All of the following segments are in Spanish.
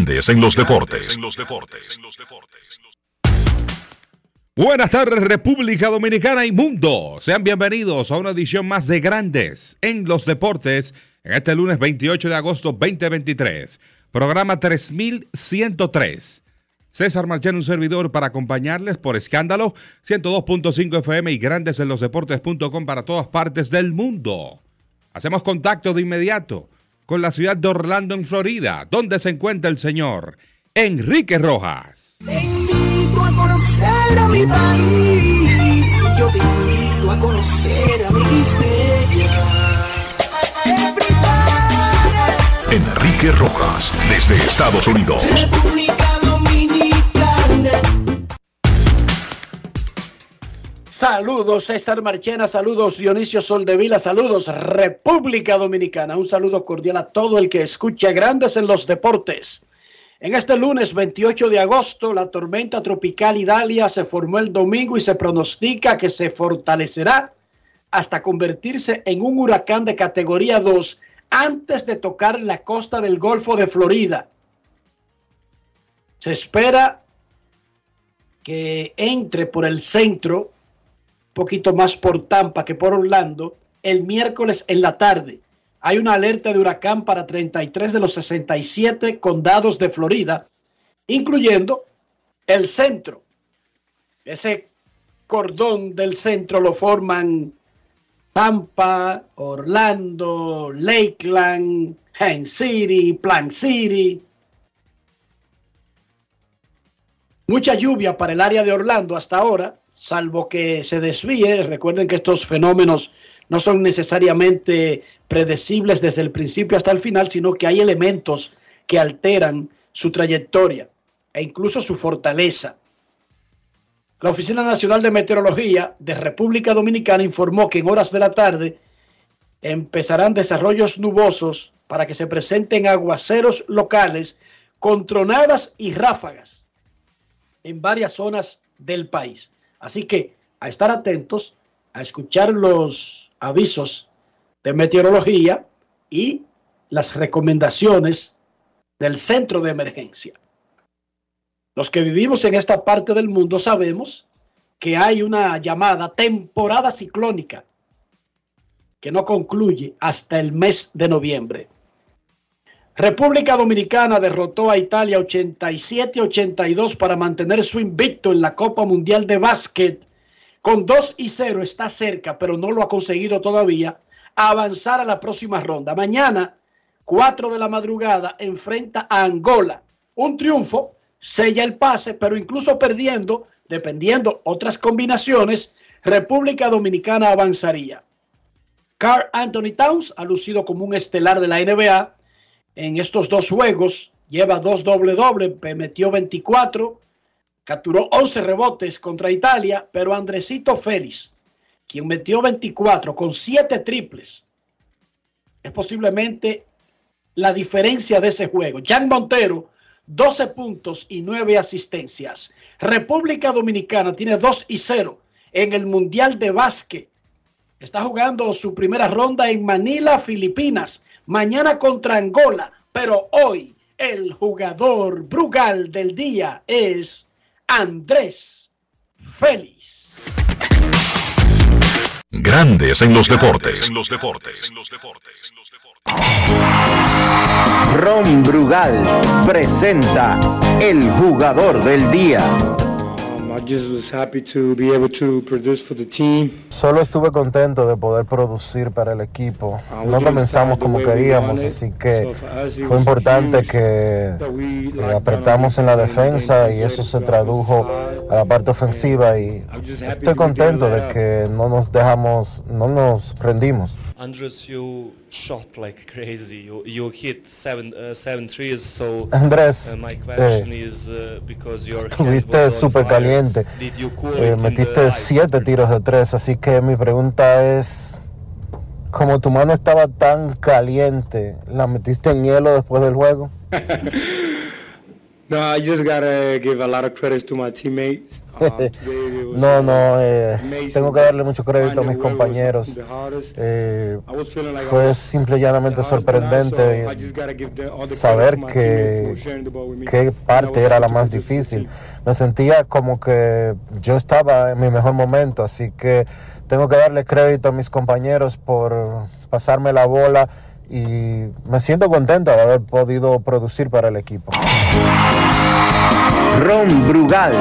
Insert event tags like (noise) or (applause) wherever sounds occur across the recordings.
Grandes en los deportes. Buenas tardes República Dominicana y mundo. Sean bienvenidos a una edición más de Grandes en los deportes en este lunes 28 de agosto 2023. Programa 3103. César Marchán, un servidor para acompañarles por escándalo 102.5 FM y grandes en los deportes.com para todas partes del mundo. Hacemos contacto de inmediato con la ciudad de Orlando, en Florida, donde se encuentra el señor Enrique Rojas. Te invito a conocer a mi país. Yo te invito a conocer a mi Enrique Rojas, desde Estados Unidos. República Dominicana. Saludos César Marchena, saludos Dionisio Soldevila, saludos República Dominicana, un saludo cordial a todo el que escucha Grandes en los Deportes. En este lunes 28 de agosto, la tormenta tropical Idalia se formó el domingo y se pronostica que se fortalecerá hasta convertirse en un huracán de categoría 2 antes de tocar la costa del Golfo de Florida. Se espera que entre por el centro poquito más por Tampa que por Orlando, el miércoles en la tarde. Hay una alerta de huracán para 33 de los 67 condados de Florida, incluyendo el centro. Ese cordón del centro lo forman Tampa, Orlando, Lakeland, Haines City, Plant City. Mucha lluvia para el área de Orlando hasta ahora salvo que se desvíe. Recuerden que estos fenómenos no son necesariamente predecibles desde el principio hasta el final, sino que hay elementos que alteran su trayectoria e incluso su fortaleza. La Oficina Nacional de Meteorología de República Dominicana informó que en horas de la tarde empezarán desarrollos nubosos para que se presenten aguaceros locales con tronadas y ráfagas en varias zonas del país. Así que a estar atentos, a escuchar los avisos de meteorología y las recomendaciones del centro de emergencia. Los que vivimos en esta parte del mundo sabemos que hay una llamada temporada ciclónica que no concluye hasta el mes de noviembre. República Dominicana derrotó a Italia 87-82 para mantener su invicto en la Copa Mundial de Básquet. Con 2 y 0 está cerca, pero no lo ha conseguido todavía, a avanzar a la próxima ronda. Mañana, 4 de la madrugada, enfrenta a Angola. Un triunfo sella el pase, pero incluso perdiendo, dependiendo otras combinaciones, República Dominicana avanzaría. Carl Anthony Towns ha lucido como un estelar de la NBA en estos dos juegos. Lleva dos doble doble, metió 24, capturó 11 rebotes contra Italia, pero Andresito Félix, quien metió 24 con 7 triples, es posiblemente la diferencia de ese juego. Jan Montero, 12 puntos y 9 asistencias. República Dominicana tiene 2 y 0 en el Mundial de Básquet. Está jugando su primera ronda en Manila, Filipinas mañana contra Angola, pero hoy el jugador Brugal del día es Andrés Félix. Grandes en los deportes. En los deportes. Ron Brugal presenta el jugador del día. Solo estuve contento de poder producir para el equipo. No comenzamos como queríamos, así que fue was importante que apretamos en la defensa y eso se tradujo a la parte ofensiva y estoy to be contento de que no nos dejamos, no nos rendimos. Andres, you shot like crazy. You, you hit seven, uh, seven trees. So Andrés, uh, my eh, question is uh, because your (laughs) Estuviste súper fire, caliente. Did you cool Eh, metiste siete tiros de tres, así que mi pregunta es, como tu mano estaba tan caliente, ¿la metiste en hielo después del juego? (laughs) No, I just gotta give a lot of credits to my teammates. (laughs) No, no, eh, tengo que darle mucho crédito a mis compañeros. Eh, fue simple y llanamente sorprendente saber credit to my que teammates for sharing the ball with me. qué parte era la más difícil. Me sentía como que yo estaba en mi mejor momento, así que tengo que darle crédito a mis compañeros por pasarme la bola y me siento contento de haber podido producir para el equipo. Ron Brugal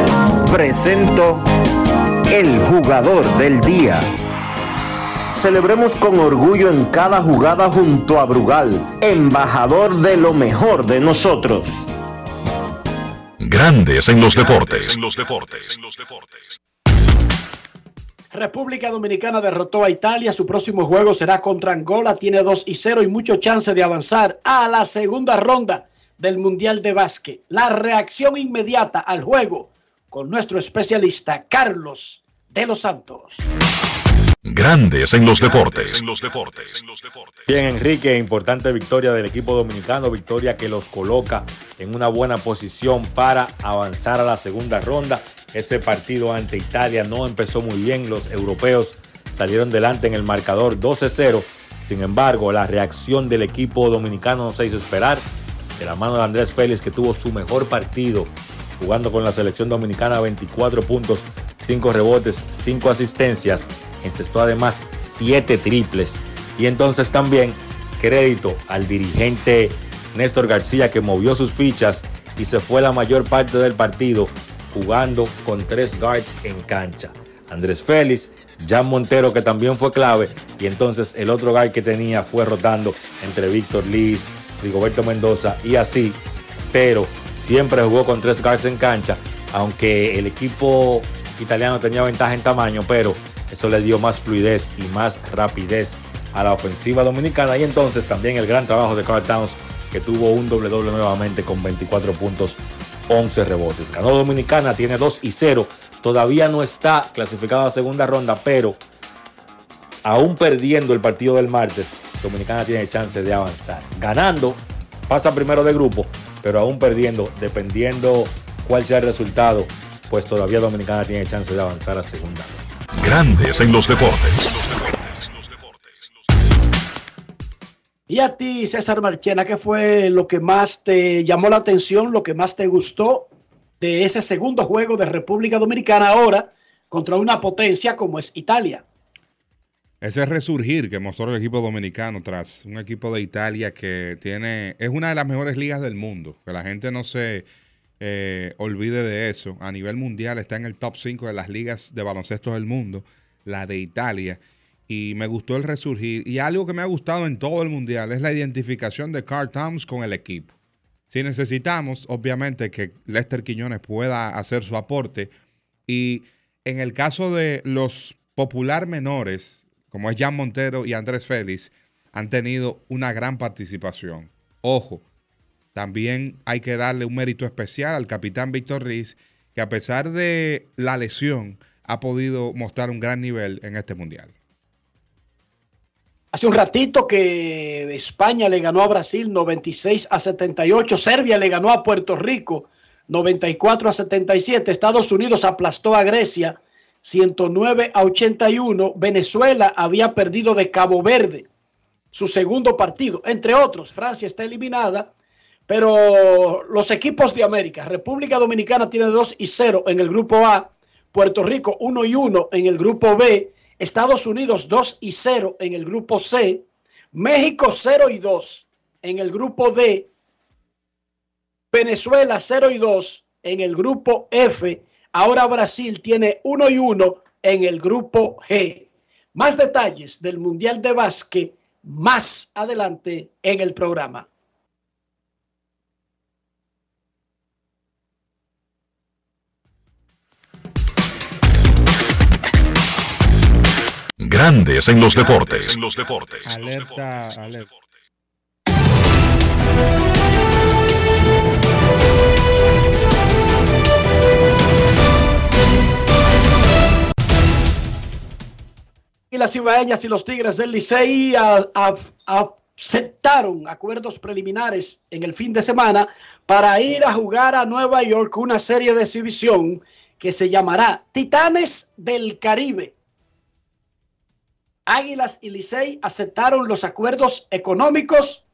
presento el jugador del día. Celebremos con orgullo en cada jugada junto a Brugal, embajador de lo mejor de nosotros. Grandes en los deportes. En los deportes. República Dominicana derrotó a Italia. Su próximo juego será contra Angola. Tiene 2 y 0 y mucho chance de avanzar a la segunda ronda del Mundial de Básquet. La reacción inmediata al juego con nuestro especialista Carlos de los Santos. Grandes en los deportes. En los deportes. Bien, Enrique, importante victoria del equipo dominicano, victoria que los coloca en una buena posición para avanzar a la segunda ronda. Ese partido ante Italia no empezó muy bien, los europeos salieron delante en el marcador 12-0. Sin embargo, la reacción del equipo dominicano no se hizo esperar. De la mano de Andrés Félix, que tuvo su mejor partido jugando con la selección dominicana, 24 puntos, 5 rebotes, 5 asistencias, encestó además 7 triples. Y entonces también crédito al dirigente Néstor García que movió sus fichas y se fue la mayor parte del partido jugando con tres guards en cancha. Andrés Félix, Jan Montero que también fue clave y entonces el otro guard que tenía fue rotando entre Víctor Liz, Rigoberto Mendoza y así, pero siempre jugó con tres guards en cancha, aunque el equipo italiano tenía ventaja en tamaño, pero eso le dio más fluidez y más rapidez a la ofensiva dominicana y entonces también el gran trabajo de Carl Towns que tuvo un doble doble nuevamente con 24 puntos, 11 rebotes. Ganó Dominicana, tiene 2 y 0. Todavía no está clasificado a segunda ronda, pero aún perdiendo el partido del martes, Dominicana tiene chance de avanzar. Ganando, pasa primero de grupo, pero aún perdiendo, dependiendo cuál sea el resultado, pues todavía Dominicana tiene chance de avanzar a segunda. Grandes en los deportes. Y a ti, César Marchena, ¿qué fue lo que más te llamó la atención, lo que más te gustó de ese segundo juego de República Dominicana ahora contra una potencia como es Italia? Ese resurgir que mostró el equipo dominicano tras un equipo de Italia que tiene es una de las mejores ligas del mundo. Que la gente no se eh, olvide de eso. A nivel mundial está en el top 5 de las ligas de baloncesto del mundo, la de Italia. Y me gustó el resurgir. Y algo que me ha gustado en todo el mundial es la identificación de Carl Towns con el equipo. Si necesitamos, obviamente, que Lester Quiñones pueda hacer su aporte. Y en el caso de los popular menores, como es Jan Montero y Andrés Félix, han tenido una gran participación. Ojo, también hay que darle un mérito especial al capitán Víctor Riz, que a pesar de la lesión, ha podido mostrar un gran nivel en este mundial. Hace un ratito que España le ganó a Brasil 96 a 78, Serbia le ganó a Puerto Rico 94 a 77, Estados Unidos aplastó a Grecia 109 a 81, Venezuela había perdido de Cabo Verde su segundo partido, entre otros, Francia está eliminada, pero los equipos de América, República Dominicana tiene 2 y 0 en el grupo A, Puerto Rico 1 y 1 en el grupo B, Estados Unidos 2 y 0 en el grupo C, México 0 y 2 en el grupo D, Venezuela 0 y 2 en el grupo F, ahora Brasil tiene 1 y 1 en el grupo G. Más detalles del Mundial de Básquet más adelante en el programa. Grandes en los deportes. En los deportes. Alerta, alerta. Y las cibaeñas y los Tigres del Licey aceptaron acuerdos preliminares en el fin de semana para ir a jugar a Nueva York una serie de exhibición que se llamará Titanes del Caribe. Águilas y Licey aceptaron los acuerdos económicos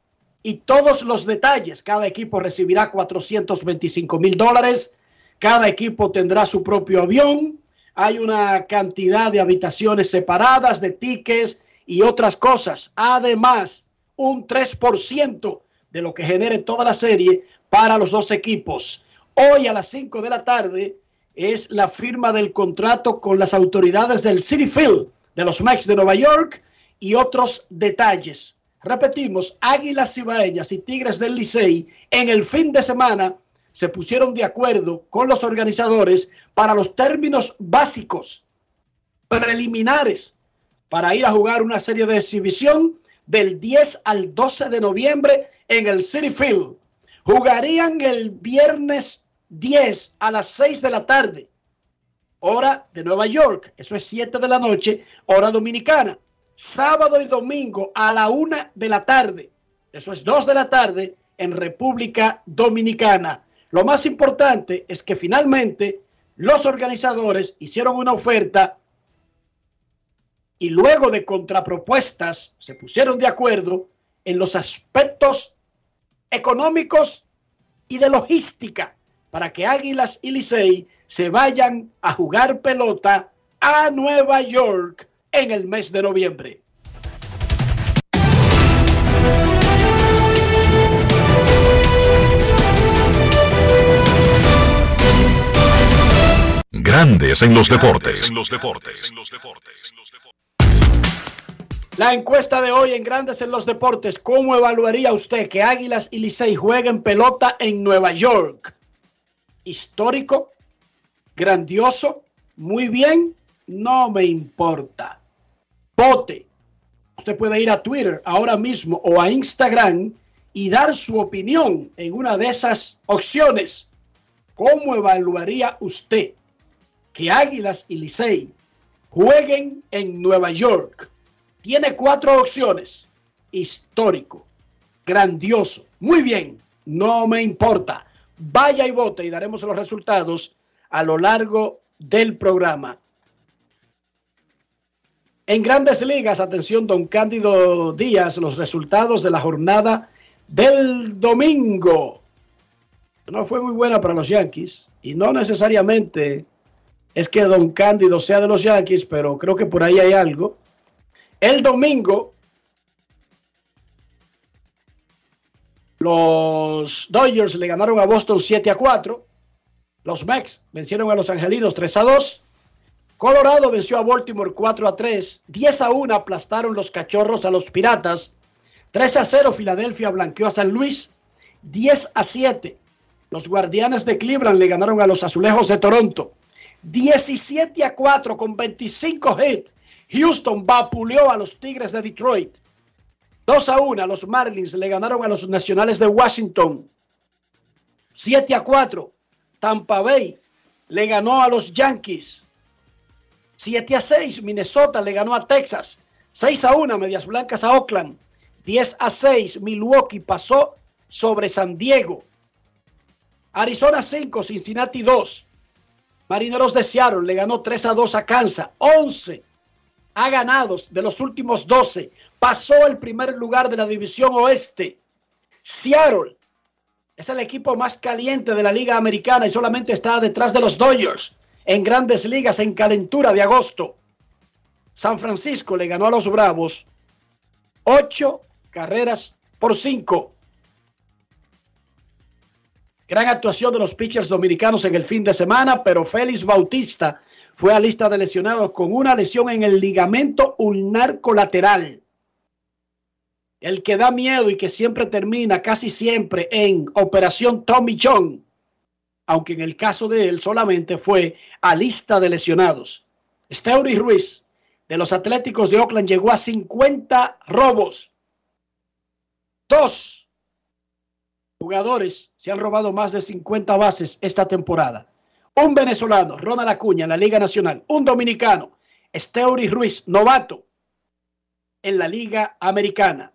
y todos los detalles. Cada equipo recibirá 425 mil dólares. Cada equipo tendrá su propio avión. Hay una cantidad de habitaciones separadas, de tickets y otras cosas. Además, un 3% de lo que genere toda la serie para los dos equipos. Hoy a las 5 de la tarde es la firma del contrato con las autoridades del City Field de los Mets de Nueva York y otros detalles. Repetimos, Águilas Cibaeñas y Tigres del Licey en el fin de semana se pusieron de acuerdo con los organizadores para los términos básicos, preliminares, para ir a jugar una serie de exhibición del 10 al 12 de noviembre en el City Field. Jugarían el viernes 10 a las 6 de la tarde, hora de Nueva York. Eso es 7 de la noche, hora dominicana. Sábado y domingo a la 1 de la tarde. Eso es 2 de la tarde en República Dominicana. Lo más importante es que finalmente los organizadores hicieron una oferta y luego de contrapropuestas se pusieron de acuerdo en los aspectos económicos y de logística para que Águilas y Licey se vayan a jugar pelota a Nueva York en el mes de noviembre. Grandes en los deportes. En los deportes. La encuesta de hoy en Grandes en los Deportes, ¿cómo evaluaría usted que Águilas y Licey jueguen pelota en Nueva York? Histórico, grandioso, muy bien, no me importa. Vote. Usted puede ir a Twitter ahora mismo o a Instagram y dar su opinión en una de esas opciones. ¿Cómo evaluaría usted que Águilas y Licey jueguen en Nueva York? Tiene cuatro opciones. Histórico, grandioso, muy bien, no me importa. Vaya y vote y daremos los resultados a lo largo del programa. En grandes ligas, atención, don Cándido Díaz, los resultados de la jornada del domingo. No fue muy buena para los Yankees y no necesariamente es que don Cándido sea de los Yankees, pero creo que por ahí hay algo. El domingo, los Dodgers le ganaron a Boston 7 a 4. Los Mets vencieron a los Angelinos 3 a 2. Colorado venció a Baltimore 4 a 3. 10 a 1 aplastaron los Cachorros a los Piratas. 3 a 0 Filadelfia blanqueó a San Luis. 10 a 7. Los Guardianes de Cleveland le ganaron a los Azulejos de Toronto. 17 a 4 con 25 hits. Houston vapuleó a los Tigres de Detroit. 2 a 1 los Marlins le ganaron a los Nacionales de Washington. 7 a 4 Tampa Bay le ganó a los Yankees. 7 a 6 Minnesota le ganó a Texas. 6 a 1 Medias Blancas a Oakland. 10 a 6 Milwaukee pasó sobre San Diego. Arizona 5 Cincinnati 2. Marineros de Seattle le ganó 3 a 2 a Kansas. 11 ha ganado de los últimos 12. Pasó el primer lugar de la división oeste. Seattle es el equipo más caliente de la liga americana y solamente está detrás de los Dodgers en grandes ligas en calentura de agosto. San Francisco le ganó a los Bravos ocho carreras por cinco. Gran actuación de los pitchers dominicanos en el fin de semana, pero Félix Bautista fue a lista de lesionados con una lesión en el ligamento ulnar colateral. El que da miedo y que siempre termina casi siempre en operación Tommy John, aunque en el caso de él solamente fue a lista de lesionados. Steury Ruiz de los Atléticos de Oakland llegó a 50 robos. Dos jugadores se han robado más de 50 bases esta temporada. Un venezolano, Ronald Acuña, en la Liga Nacional. Un dominicano, Steury Ruiz, novato, en la Liga Americana.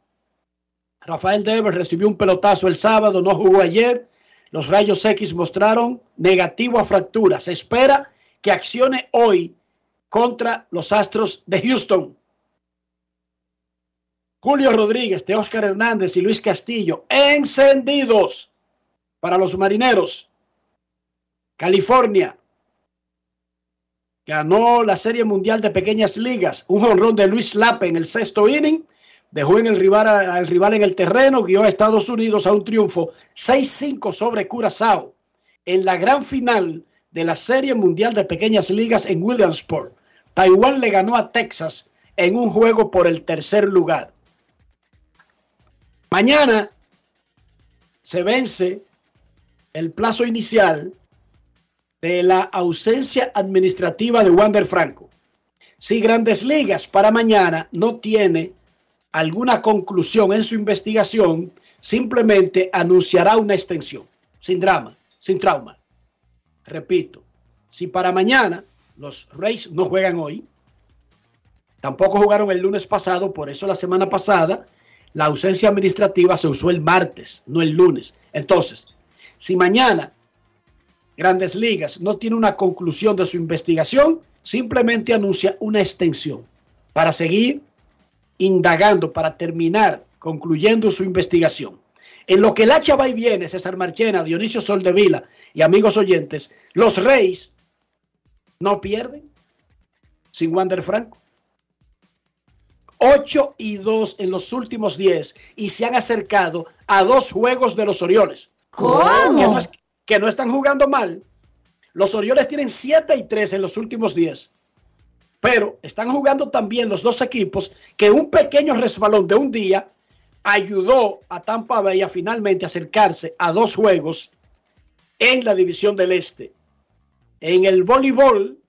Rafael Devers recibió un pelotazo el sábado, no jugó ayer. Los rayos X mostraron negativo a fractura. Se espera que accione hoy contra los Astros de Houston. Julio Rodríguez, de Oscar Hernández y Luis Castillo, encendidos para los marineros. California ganó la Serie Mundial de Pequeñas Ligas. Un honrón de Luis Lape en el sexto inning. Dejó en el rival, al rival en el terreno, guió a Estados Unidos a un triunfo 6-5 sobre Curazao en la gran final de la Serie Mundial de Pequeñas Ligas en Williamsport. Taiwán le ganó a Texas en un juego por el tercer lugar. Mañana se vence el plazo inicial de la ausencia administrativa de Wander Franco. Si Grandes Ligas para mañana no tiene alguna conclusión en su investigación, simplemente anunciará una extensión, sin drama, sin trauma. Repito, si para mañana los Rays no juegan hoy, tampoco jugaron el lunes pasado, por eso la semana pasada la ausencia administrativa se usó el martes, no el lunes. Entonces, si mañana Grandes Ligas no tiene una conclusión de su investigación, simplemente anuncia una extensión para seguir indagando, para terminar concluyendo su investigación. En lo que el hacha va y viene, César Marchena, Dionisio Soldevila y amigos oyentes, los Reyes no pierden sin Wander Franco. 8 y 2 en los últimos 10 y se han acercado a dos juegos de los Orioles. ¿Cómo? Que no, es- que no están jugando mal. Los Orioles tienen 7 y 3 en los últimos 10. Pero están jugando también los dos equipos que un pequeño resbalón de un día ayudó a Tampa Bay a finalmente acercarse a dos juegos en la división del Este. En el voleibol,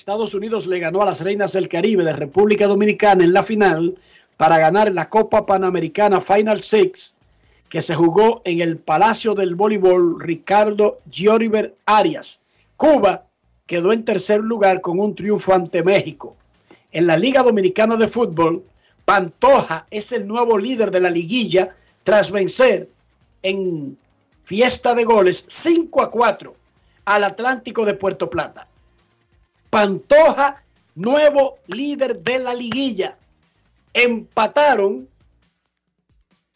Estados Unidos le ganó a las Reinas del Caribe de República Dominicana en la final para ganar la Copa Panamericana Final Six que se jugó en el Palacio del Voleibol Ricardo Gioriver Arias. Cuba quedó en tercer lugar con un triunfo ante México. En la Liga Dominicana de Fútbol, Pantoja es el nuevo líder de la liguilla tras vencer en fiesta de goles 5 a 4 al Atlántico de Puerto Plata. Pantoja, nuevo líder de la liguilla. Empataron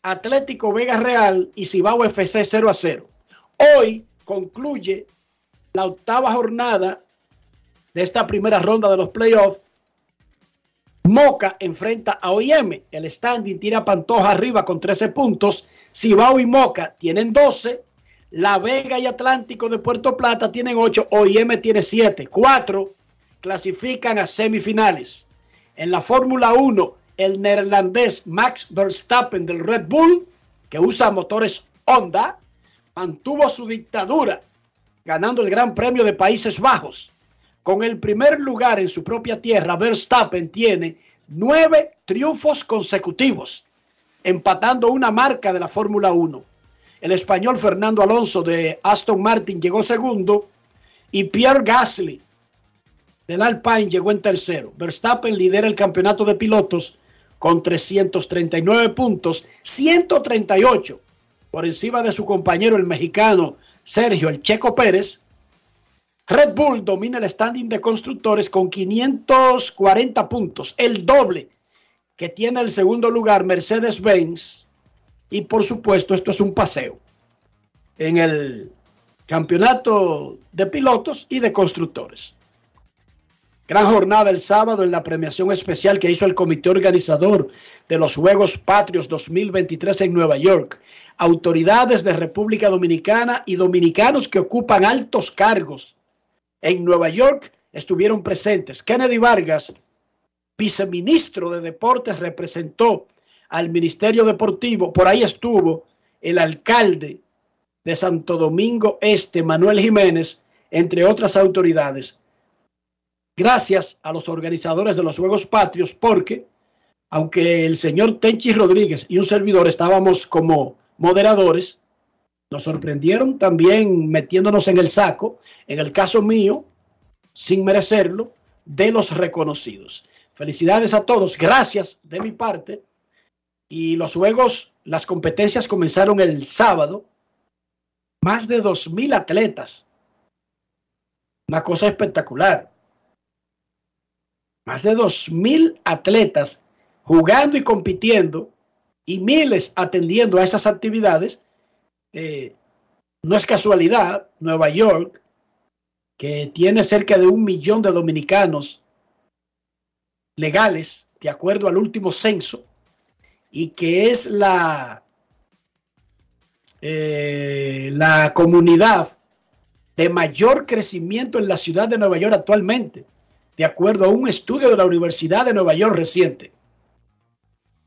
Atlético Vega Real y Cibao FC 0 a 0. Hoy concluye la octava jornada de esta primera ronda de los playoffs. Moca enfrenta a OIM. El standing tiene a Pantoja arriba con 13 puntos. Cibao y Moca tienen 12. La Vega y Atlántico de Puerto Plata tienen 8. OIM tiene 7. 4 clasifican a semifinales. En la Fórmula 1, el neerlandés Max Verstappen del Red Bull, que usa motores Honda, mantuvo su dictadura, ganando el Gran Premio de Países Bajos. Con el primer lugar en su propia tierra, Verstappen tiene nueve triunfos consecutivos, empatando una marca de la Fórmula 1. El español Fernando Alonso de Aston Martin llegó segundo y Pierre Gasly del Alpine llegó en tercero. Verstappen lidera el campeonato de pilotos con 339 puntos, 138 por encima de su compañero el mexicano Sergio El Checo Pérez. Red Bull domina el standing de constructores con 540 puntos, el doble que tiene el segundo lugar Mercedes-Benz. Y por supuesto, esto es un paseo en el campeonato de pilotos y de constructores. Gran jornada el sábado en la premiación especial que hizo el comité organizador de los Juegos Patrios 2023 en Nueva York. Autoridades de República Dominicana y dominicanos que ocupan altos cargos en Nueva York estuvieron presentes. Kennedy Vargas, viceministro de Deportes, representó al Ministerio Deportivo. Por ahí estuvo el alcalde de Santo Domingo Este, Manuel Jiménez, entre otras autoridades gracias a los organizadores de los Juegos Patrios, porque aunque el señor Tenchi Rodríguez y un servidor estábamos como moderadores, nos sorprendieron también metiéndonos en el saco, en el caso mío, sin merecerlo, de los reconocidos. Felicidades a todos, gracias de mi parte. Y los juegos, las competencias comenzaron el sábado. Más de 2.000 atletas. Una cosa espectacular más de 2.000 atletas jugando y compitiendo y miles atendiendo a esas actividades, eh, no es casualidad, Nueva York, que tiene cerca de un millón de dominicanos legales, de acuerdo al último censo, y que es la, eh, la comunidad de mayor crecimiento en la ciudad de Nueva York actualmente de acuerdo a un estudio de la Universidad de Nueva York reciente.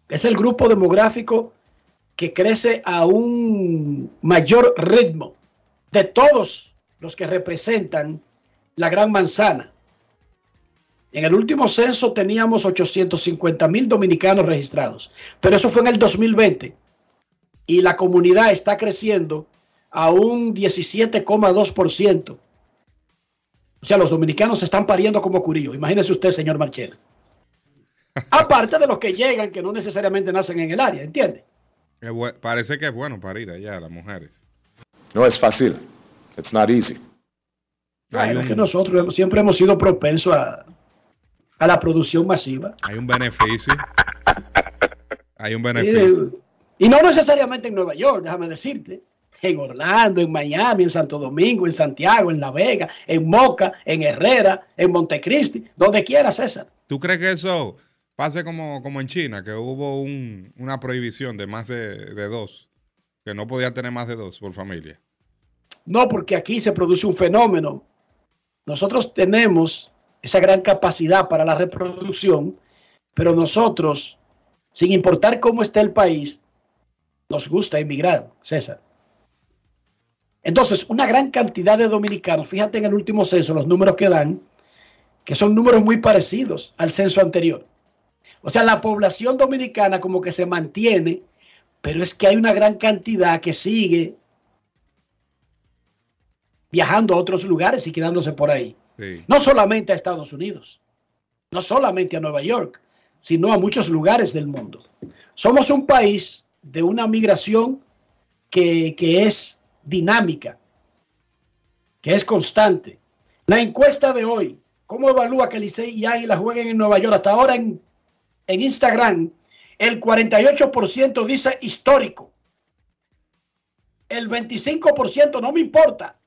Es el grupo demográfico que crece a un mayor ritmo de todos los que representan la Gran Manzana. En el último censo teníamos 850 mil dominicanos registrados, pero eso fue en el 2020 y la comunidad está creciendo a un 17,2%. O sea, los dominicanos se están pariendo como curillo. Imagínese usted, señor Marchena. Aparte de los que llegan, que no necesariamente nacen en el área, ¿entiende? Parece que es bueno parir allá las mujeres. No es fácil. It's not easy. Bueno, es que nosotros siempre hemos sido propensos a, a la producción masiva. Hay un beneficio. Hay un beneficio. y no necesariamente en Nueva York, déjame decirte en Orlando, en Miami, en Santo Domingo, en Santiago, en La Vega, en Moca, en Herrera, en Montecristi, donde quiera, César. ¿Tú crees que eso pase como, como en China, que hubo una prohibición de más de, de dos, que no podía tener más de dos por familia? No, porque aquí se produce un fenómeno. Nosotros tenemos esa gran capacidad para la reproducción, pero nosotros, sin importar cómo esté el país, nos gusta emigrar, César. Entonces, una gran cantidad de dominicanos, fíjate en el último censo, los números que dan, que son números muy parecidos al censo anterior. O sea, la población dominicana como que se mantiene, pero es que hay una gran cantidad que sigue viajando a otros lugares y quedándose por ahí. No solamente a Estados Unidos, no solamente a Nueva York, sino a muchos lugares del mundo. Somos un país de una migración que, que es dinámica, que es constante. La encuesta de hoy, ¿cómo evalúa que Licey y Águila jueguen en Nueva York? Hasta ahora en, en Instagram, el 48% dice histórico. El 25% no me importa.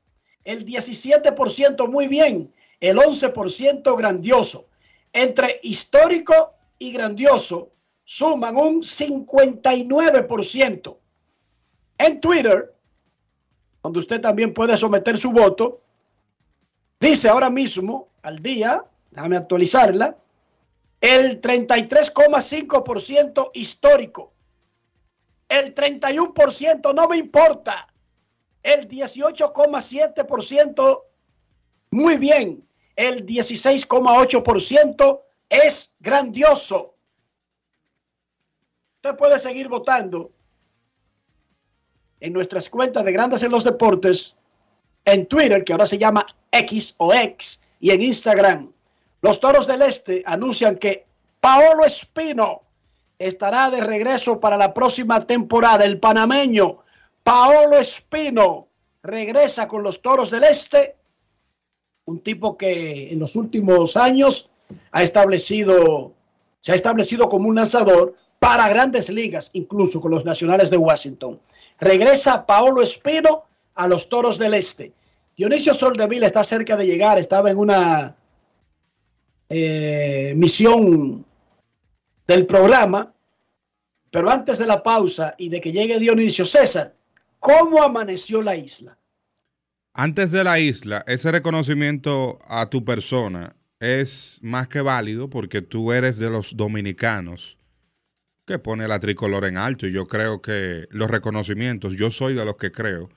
El 17% muy bien. El 11% grandioso. Entre histórico y grandioso suman un 59%. En Twitter, donde usted también puede someter su voto, dice ahora mismo, al día, déjame actualizarla, el 33,5% histórico, el 31% no me importa, el 18,7% muy bien, el 16,8% es grandioso. Usted puede seguir votando en nuestras cuentas de Grandes en los Deportes, en Twitter, que ahora se llama X o X, y en Instagram. Los Toros del Este anuncian que Paolo Espino estará de regreso para la próxima temporada. El panameño Paolo Espino regresa con los Toros del Este, un tipo que en los últimos años ha establecido, se ha establecido como un lanzador para grandes ligas, incluso con los Nacionales de Washington. Regresa Paolo Espino a los Toros del Este. Dionisio Soldevila está cerca de llegar, estaba en una eh, misión del programa. Pero antes de la pausa y de que llegue Dionisio César, ¿cómo amaneció la isla? Antes de la isla, ese reconocimiento a tu persona es más que válido porque tú eres de los dominicanos que pone la tricolor en alto y yo creo que los reconocimientos, yo soy de los que creo,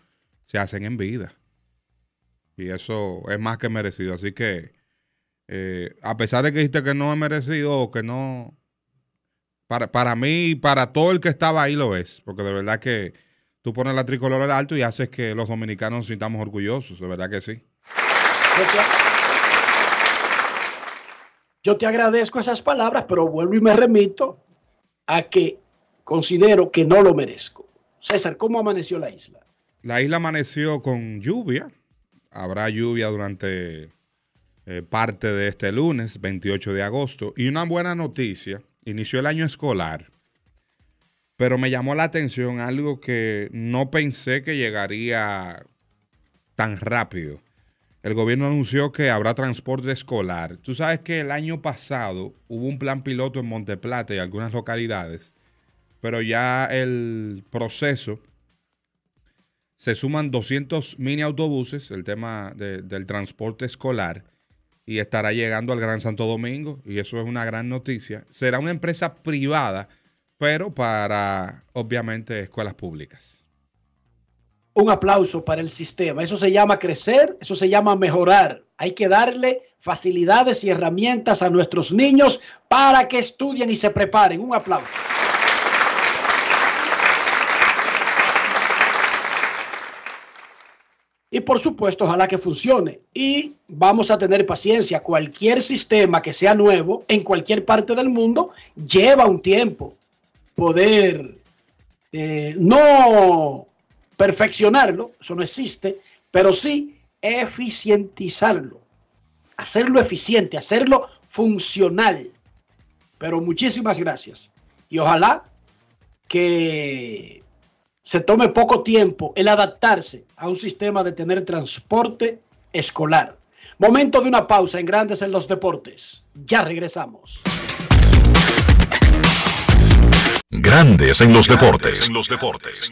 se hacen en vida. Y eso es más que merecido. Así que, eh, a pesar de que dijiste que no es merecido o que no, para, para mí y para todo el que estaba ahí lo es, porque de verdad que tú pones la tricolor en alto y haces que los dominicanos nos sintamos orgullosos, de verdad que sí. Yo te agradezco esas palabras, pero vuelvo y me remito a que considero que no lo merezco. César, ¿cómo amaneció la isla? La isla amaneció con lluvia. Habrá lluvia durante eh, parte de este lunes, 28 de agosto. Y una buena noticia, inició el año escolar, pero me llamó la atención algo que no pensé que llegaría tan rápido. El gobierno anunció que habrá transporte escolar. Tú sabes que el año pasado hubo un plan piloto en Monteplata y algunas localidades, pero ya el proceso se suman 200 mini autobuses, el tema de- del transporte escolar, y estará llegando al Gran Santo Domingo, y eso es una gran noticia. Será una empresa privada, pero para, obviamente, escuelas públicas. Un aplauso para el sistema. Eso se llama crecer, eso se llama mejorar. Hay que darle facilidades y herramientas a nuestros niños para que estudien y se preparen. Un aplauso. Y por supuesto, ojalá que funcione. Y vamos a tener paciencia. Cualquier sistema que sea nuevo en cualquier parte del mundo lleva un tiempo poder eh, no perfeccionarlo, eso no existe, pero sí eficientizarlo, hacerlo eficiente, hacerlo funcional. Pero muchísimas gracias. Y ojalá que se tome poco tiempo el adaptarse a un sistema de tener transporte escolar. Momento de una pausa en Grandes en los Deportes. Ya regresamos. Grandes en los deportes. En los deportes.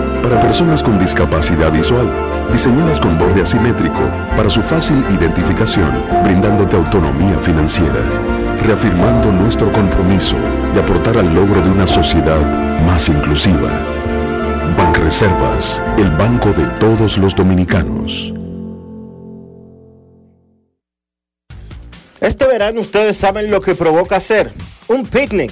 para personas con discapacidad visual, diseñadas con borde asimétrico para su fácil identificación, brindándote autonomía financiera, reafirmando nuestro compromiso de aportar al logro de una sociedad más inclusiva. Banreservas, el banco de todos los dominicanos. Este verano ustedes saben lo que provoca hacer un picnic.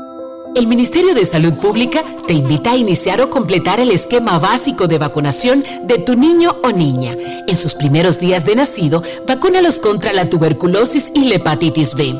El Ministerio de Salud Pública te invita a iniciar o completar el esquema básico de vacunación de tu niño o niña. En sus primeros días de nacido, vacúnalos contra la tuberculosis y la hepatitis B.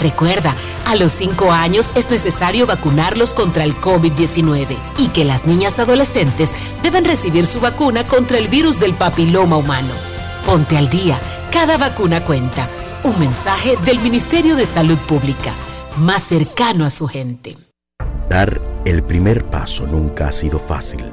Recuerda, a los 5 años es necesario vacunarlos contra el COVID-19 y que las niñas adolescentes deben recibir su vacuna contra el virus del papiloma humano. Ponte al día, cada vacuna cuenta. Un mensaje del Ministerio de Salud Pública, más cercano a su gente. Dar el primer paso nunca ha sido fácil,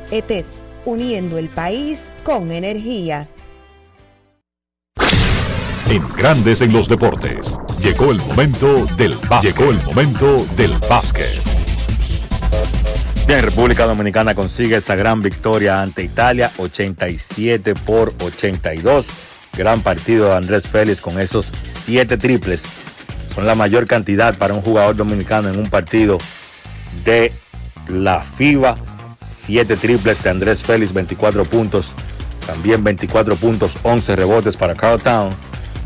ETED, uniendo el país con energía. En Grandes en los Deportes. Llegó el momento del básquet. Llegó el momento del básquet. Bien, República Dominicana consigue esa gran victoria ante Italia, 87 por 82. Gran partido de Andrés Félix con esos siete triples. Son la mayor cantidad para un jugador dominicano en un partido de la FIBA. Siete triples de Andrés Félix, 24 puntos. También 24 puntos, 11 rebotes para Carl Town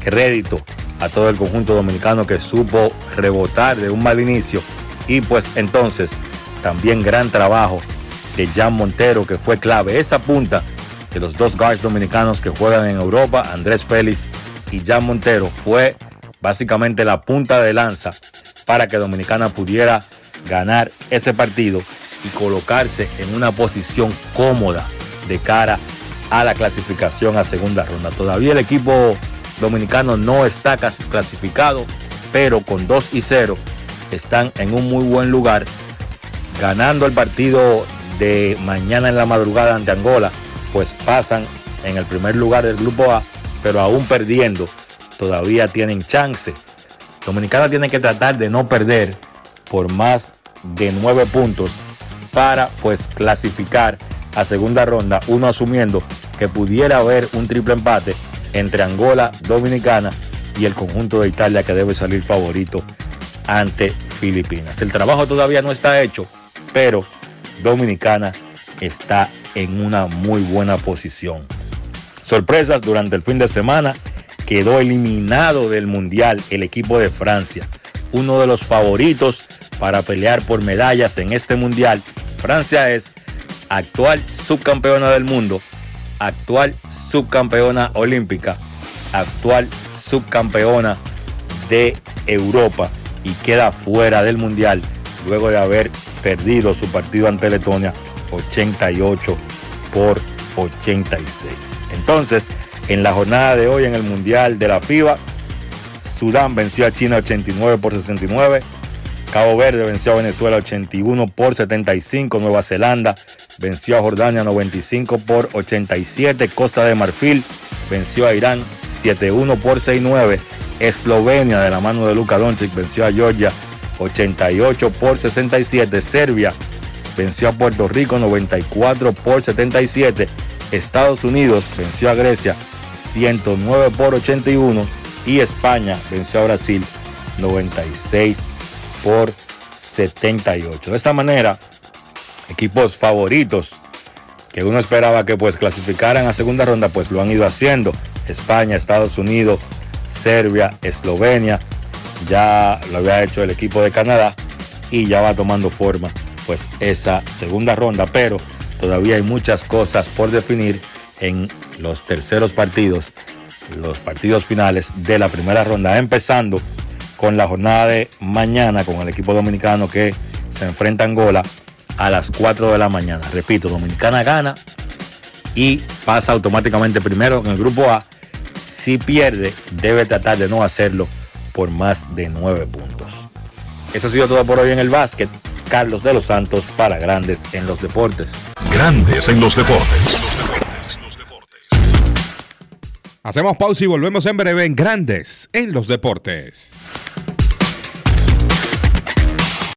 crédito a todo el conjunto dominicano que supo rebotar de un mal inicio. Y pues entonces también gran trabajo de Jan Montero que fue clave. Esa punta de los dos guards dominicanos que juegan en Europa, Andrés Félix y Jan Montero, fue básicamente la punta de lanza para que Dominicana pudiera ganar ese partido y colocarse en una posición cómoda de cara a la clasificación a segunda ronda. Todavía el equipo dominicano no está clasificado, pero con 2 y 0 están en un muy buen lugar, ganando el partido de mañana en la madrugada ante Angola, pues pasan en el primer lugar del grupo A, pero aún perdiendo, todavía tienen chance. Dominicana tiene que tratar de no perder por más de 9 puntos para pues clasificar a segunda ronda, uno asumiendo que pudiera haber un triple empate entre Angola, Dominicana y el conjunto de Italia que debe salir favorito ante Filipinas. El trabajo todavía no está hecho, pero Dominicana está en una muy buena posición. Sorpresas durante el fin de semana, quedó eliminado del Mundial el equipo de Francia, uno de los favoritos para pelear por medallas en este Mundial. Francia es actual subcampeona del mundo actual subcampeona olímpica, actual subcampeona de Europa y queda fuera del Mundial luego de haber perdido su partido ante Letonia 88 por 86. Entonces, en la jornada de hoy en el Mundial de la FIBA, Sudán venció a China 89 por 69, Cabo Verde venció a Venezuela 81 por 75. Nueva Zelanda venció a Jordania 95 por 87. Costa de Marfil venció a Irán 71 por 69. Eslovenia de la mano de Luka Doncic venció a Georgia 88 por 67. Serbia venció a Puerto Rico 94 por 77. Estados Unidos venció a Grecia 109 por 81 y España venció a Brasil 96 por 78. De esta manera, equipos favoritos que uno esperaba que pues clasificaran a segunda ronda, pues lo han ido haciendo. España, Estados Unidos, Serbia, Eslovenia. Ya lo había hecho el equipo de Canadá y ya va tomando forma pues esa segunda ronda, pero todavía hay muchas cosas por definir en los terceros partidos, los partidos finales de la primera ronda, empezando con la jornada de mañana con el equipo dominicano que se enfrenta a Angola a las 4 de la mañana. Repito, Dominicana gana y pasa automáticamente primero en el grupo A. Si pierde, debe tratar de no hacerlo por más de 9 puntos. Eso ha sido todo por hoy en el básquet. Carlos de los Santos para Grandes en los Deportes. Grandes en los deportes. Hacemos pausa y volvemos en breve en Grandes en los Deportes.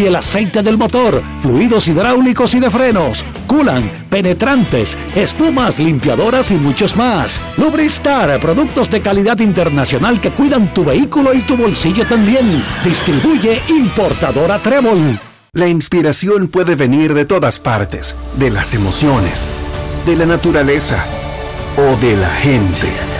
y el aceite del motor fluidos hidráulicos y de frenos, culan, penetrantes, espumas, limpiadoras y muchos más. Lubristar, productos de calidad internacional que cuidan tu vehículo y tu bolsillo también. Distribuye importadora Trébol. La inspiración puede venir de todas partes, de las emociones, de la naturaleza o de la gente.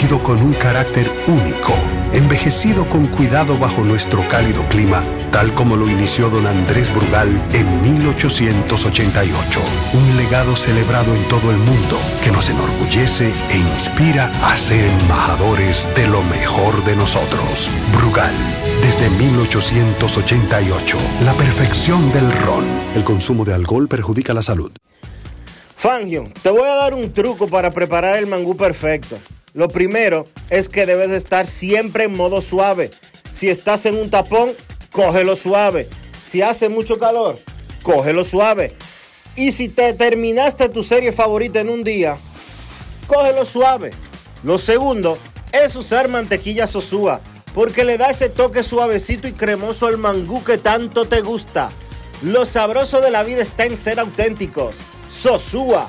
líquido con un carácter único, envejecido con cuidado bajo nuestro cálido clima, tal como lo inició don Andrés Brugal en 1888. Un legado celebrado en todo el mundo que nos enorgullece e inspira a ser embajadores de lo mejor de nosotros. Brugal, desde 1888, la perfección del ron. El consumo de alcohol perjudica la salud. Fangio, te voy a dar un truco para preparar el mangú perfecto. Lo primero es que debes de estar siempre en modo suave. Si estás en un tapón, cógelo suave. Si hace mucho calor, cógelo suave. Y si te terminaste tu serie favorita en un día, cógelo suave. Lo segundo es usar mantequilla sosúa, porque le da ese toque suavecito y cremoso al mangú que tanto te gusta. Lo sabroso de la vida está en ser auténticos. Sosúa,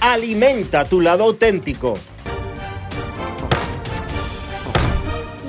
alimenta tu lado auténtico.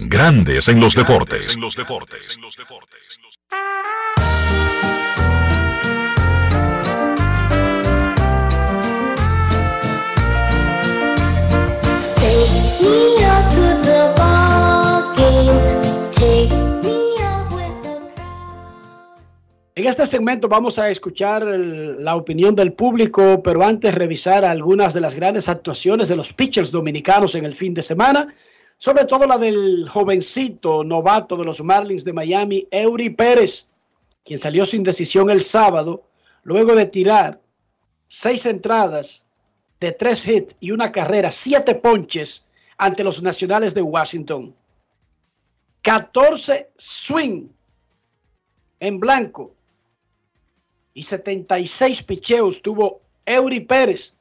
Grandes en los deportes. En este segmento vamos a escuchar el- la opinión del público, pero antes revisar algunas de las grandes actuaciones de los pitchers dominicanos en el fin de semana, sobre todo la del jovencito novato de los Marlins de Miami, Eury Pérez, quien salió sin decisión el sábado, luego de tirar seis entradas de tres hits y una carrera, siete ponches ante los Nacionales de Washington. 14 swing en blanco y 76 picheos tuvo Eury Pérez,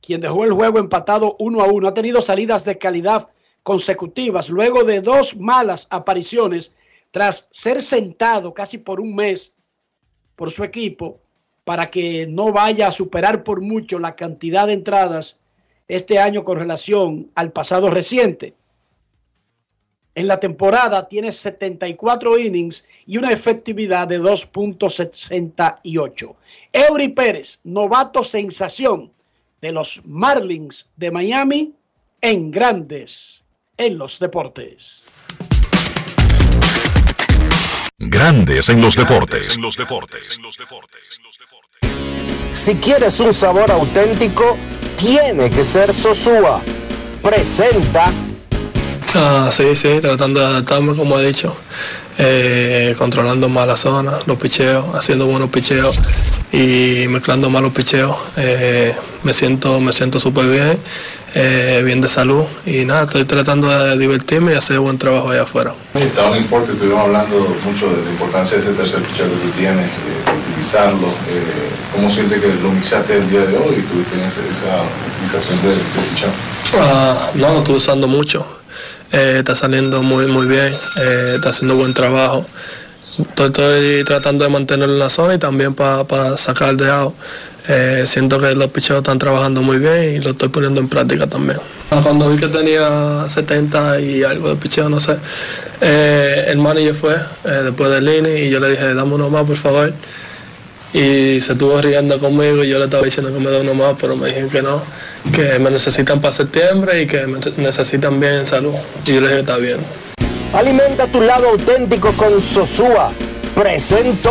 quien dejó el juego empatado uno a uno. Ha tenido salidas de calidad consecutivas luego de dos malas apariciones tras ser sentado casi por un mes por su equipo para que no vaya a superar por mucho la cantidad de entradas este año con relación al pasado reciente. En la temporada tiene 74 innings y una efectividad de 2.68. Eury Pérez, novato sensación de los Marlins de Miami en grandes en los deportes. Grandes en los deportes. Si quieres un sabor auténtico, tiene que ser Sosúa. Presenta Ah, sí, sí, tratando de adaptarme, como he dicho, eh, controlando más la zona, los picheos, haciendo buenos picheos y mezclando más los picheos. Eh, me siento, me siento súper bien, eh, bien de salud y nada, estoy tratando de divertirme y hacer buen trabajo allá afuera. Estaba en Importe, estuvimos hablando mucho de la importancia de ese tercer picheo que tú tienes, de utilizarlo. Eh, ¿Cómo sientes que lo mixaste el día de hoy y tuviste esa, esa utilización de, de? Ah, no, lo estoy usando mucho. Eh, está saliendo muy muy bien, eh, está haciendo buen trabajo. Estoy, estoy tratando de mantenerlo en la zona y también para sacar de out. Eh, siento que los picheos están trabajando muy bien y lo estoy poniendo en práctica también. Ah, Cuando vi que tenía 70 y algo de picheo, no sé, eh, el manager fue eh, después del inning y yo le dije, dame uno más por favor. Y se estuvo riendo conmigo y yo le estaba diciendo que me dé uno más, pero me dijeron que no, que me necesitan para septiembre y que me necesitan bien en salud. Y yo le dije, está bien. Alimenta tu lado auténtico con Sosúa. Presento.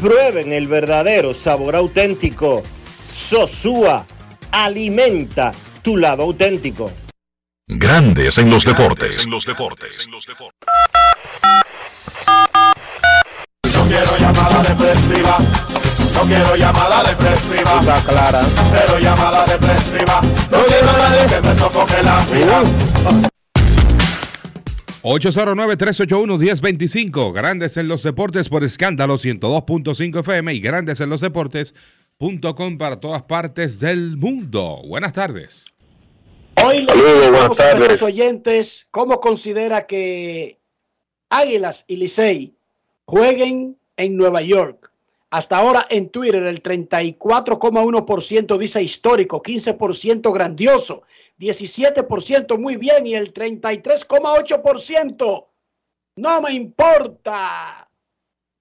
prueben el verdadero sabor auténtico. Sosúa alimenta tu lado auténtico. Grandes en los deportes. No quiero llamada depresiva. No quiero llamada depresiva. clara. Cero llamada depresiva. No quiero a nadie que me sofoque la vida. 809-381-1025. Grandes en los deportes por escándalo 102.5 FM y grandes en los deportes.com para todas partes del mundo. Buenas tardes. Hoy le preguntamos a nuestros oyentes cómo considera que Águilas y Licey jueguen en Nueva York. Hasta ahora en Twitter el 34,1% dice histórico, 15% grandioso, 17% muy bien y el 33,8% no me importa.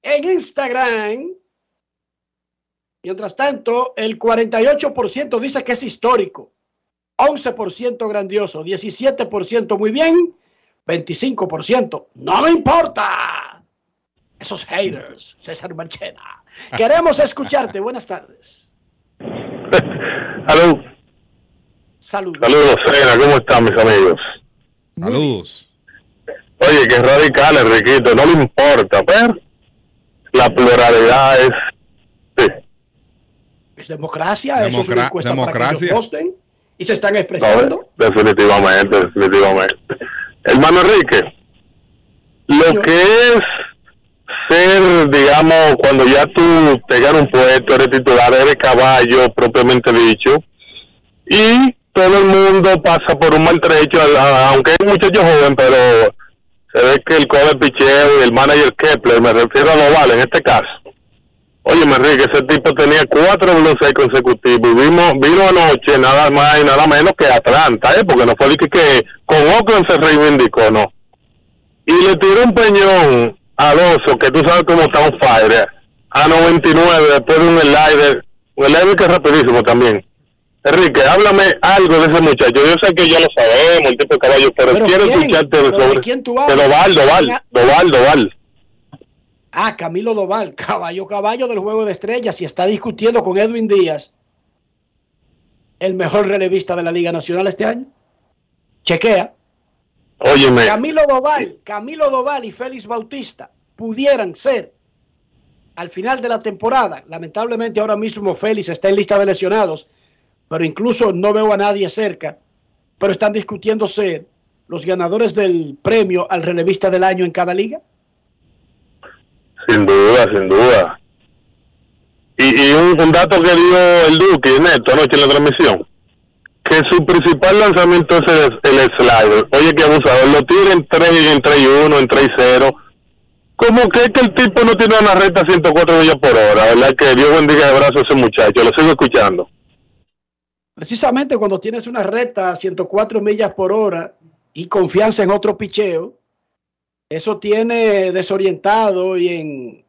En Instagram, mientras tanto, el 48% dice que es histórico. 11% grandioso, 17% muy bien, 25% no me importa. Esos haters, César Marchena. Queremos escucharte. Buenas tardes. (laughs) Salud. Saludos. Saludos, Sena. ¿Cómo están mis amigos? Saludos. Oye, que radical, Enriquito. No le importa, pero la pluralidad es... Es democracia, eso es una Democra- encuesta para que democracia. ellos voten y se están No, expresando. definitivamente, definitivamente. Hermano Enrique, lo que es ser, digamos, cuando ya tú te ganas un puesto, eres titular, eres caballo propiamente dicho, y todo el mundo pasa por un maltrecho, aunque es un muchacho joven, pero se ve que el coach picheo y el manager Kepler, me refiero a Loval en este caso, Oye, Enrique, ese tipo tenía cuatro bronces consecutivos y vimos, vino anoche nada más y nada menos que Atlanta, ¿eh? porque no fue el que, que con Oakland se reivindicó, ¿no? Y le tiró un peñón al oso, que tú sabes cómo está un fire, a 99 después de un slider, un slider que es rapidísimo también. Enrique, háblame algo de ese muchacho. Yo sé que ya lo sabemos, el tipo de caballo, pero, ¿Pero quiero quién? escucharte ¿Pero sobre... de quién tú De hablas? Doval, Doval, Doval, Doval. Ah, Camilo Doval, (laughs) caballo, caballo del juego de estrellas y está discutiendo con Edwin Díaz, el mejor relevista de la Liga Nacional este año. Chequea. Óyeme. Camilo Doval, Camilo Doval y Félix Bautista pudieran ser al final de la temporada. Lamentablemente ahora mismo Félix está en lista de lesionados, pero incluso no veo a nadie cerca. Pero están discutiendo ser los ganadores del premio al relevista del año en cada liga. Sin duda, sin duda. Y, y un, un dato que dio el Duque, Neto, anoche en la transmisión, que su principal lanzamiento es el, el slider. Oye, que abusador, lo tira en 3, en 3 y 1, en 3 y 0. Como que es que el tipo no tiene una recta a 104 millas por hora, ¿verdad? Que Dios bendiga de brazo a ese muchacho, lo sigo escuchando. Precisamente cuando tienes una recta a 104 millas por hora y confianza en otro picheo, eso tiene desorientado y, en,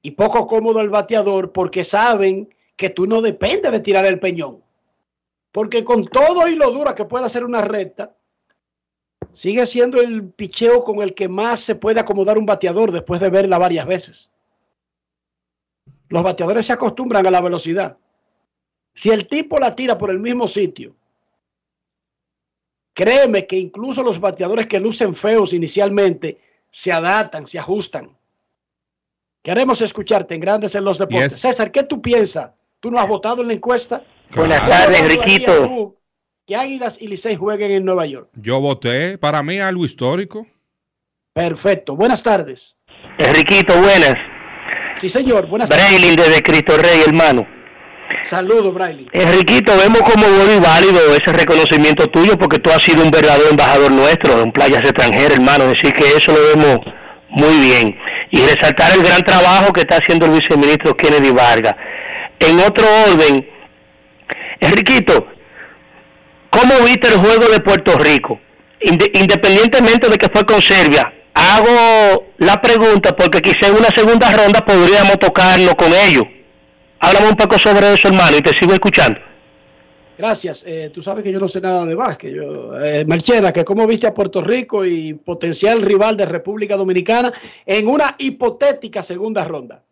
y poco cómodo al bateador porque saben que tú no dependes de tirar el peñón. Porque con todo y lo dura que pueda hacer una recta, sigue siendo el picheo con el que más se puede acomodar un bateador después de verla varias veces. Los bateadores se acostumbran a la velocidad. Si el tipo la tira por el mismo sitio, créeme que incluso los bateadores que lucen feos inicialmente se adaptan, se ajustan. Queremos escucharte en Grandes en los Deportes. Yes. César, ¿qué tú piensas? ¿Tú no has votado en la encuesta? Buenas ¿Cómo tardes, tú Que Águilas y Licey jueguen en Nueva York. Yo voté, para mí algo histórico. Perfecto. Buenas tardes. Enriquito, buenas. Sí, señor. Buenas tardes. Braylin desde Cristo Rey, hermano. Saludos, Braille. Enriquito, vemos como bueno y válido ese reconocimiento tuyo porque tú has sido un verdadero embajador nuestro en playas extranjeras, hermano. Decir que eso lo vemos muy bien. Y resaltar el gran trabajo que está haciendo el viceministro Kennedy Vargas. En otro orden, Enriquito, ¿cómo viste el juego de Puerto Rico? Inde- independientemente de que fue con Serbia, hago la pregunta porque quizá en una segunda ronda podríamos tocarlo con ellos. Háblame un poco sobre eso, hermano, y te sigo escuchando. Gracias. Eh, tú sabes que yo no sé nada de básquet. Yo, eh, Merchena, que cómo viste a Puerto Rico y potencial rival de República Dominicana en una hipotética segunda ronda.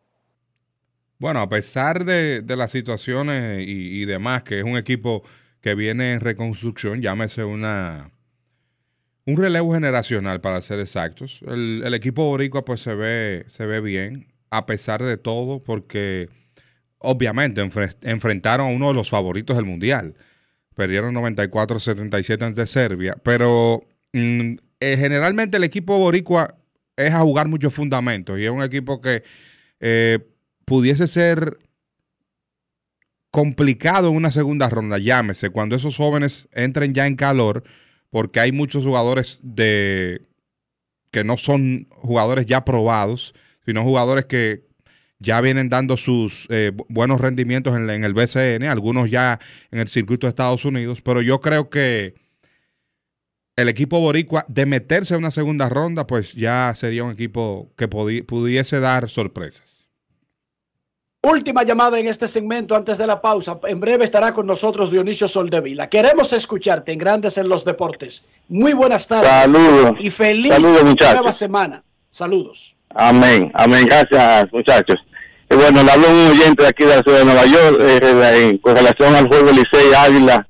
Bueno, a pesar de, las situaciones y, demás, que es un equipo que viene en reconstrucción, llámese una un relevo generacional para ser exactos. El, equipo boricua pues se ve, se ve bien, a pesar de todo, porque obviamente enfre- enfrentaron a uno de los favoritos del Mundial. Perdieron 94-77 ante Serbia, pero mm, eh, generalmente el equipo boricua es a jugar muchos fundamentos y es un equipo que eh, pudiese ser complicado en una segunda ronda, llámese, cuando esos jóvenes entren ya en calor, porque hay muchos jugadores de que no son jugadores ya probados, sino jugadores que ya vienen dando sus eh, bu- buenos rendimientos en, en el BCN, algunos ya en el circuito de Estados Unidos, pero yo creo que el equipo boricua de meterse a una segunda ronda, pues ya sería un equipo que pudiese dar sorpresas. Última llamada en este segmento antes de la pausa. En breve estará con nosotros Dionisio Soldevila. Queremos escucharte en Grandes en los Deportes. Muy buenas tardes. Saludos. Y feliz Saludos, nueva semana. Saludos. Amén, amén, gracias muchachos. Y bueno, le hablo a un oyente de aquí de la ciudad de Nueva York eh, en- con relación al juego Licey Águila.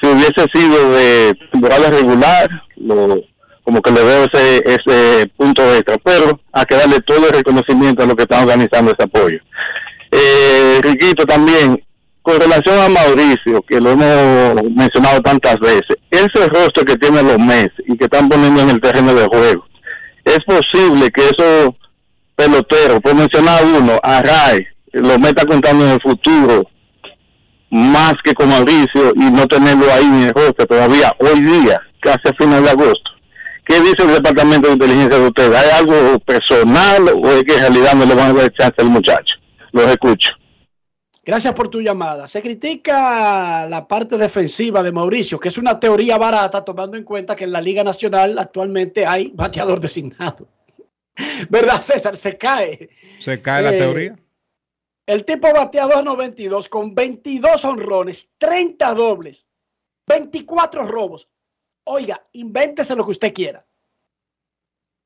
Si hubiese sido de temporada regular, lo- como que le veo ese, ese punto extra, pero hay que darle todo el reconocimiento a lo que están organizando ese apoyo. Eh, Riquito también, con relación a Mauricio, que lo hemos mencionado tantas veces, ese rostro que tienen los meses y que están poniendo en el terreno de juego, es posible que esos peloteros, por mencionar uno, a Ray, lo meta contando en el futuro, más que con Mauricio y no tenerlo ahí en el roster todavía hoy día, casi a final de agosto. ¿Qué dice el departamento de inteligencia de ustedes? ¿Hay algo personal o es que en realidad no le van a dar chance al muchacho? Los escucho. Gracias por tu llamada. Se critica la parte defensiva de Mauricio, que es una teoría barata, tomando en cuenta que en la Liga Nacional actualmente hay bateador designado. (laughs) ¿Verdad, César? Se cae. Se cae la Eh, teoría. El tipo batea 2.92 con 22 honrones, 30 dobles, 24 robos. Oiga, invéntese lo que usted quiera.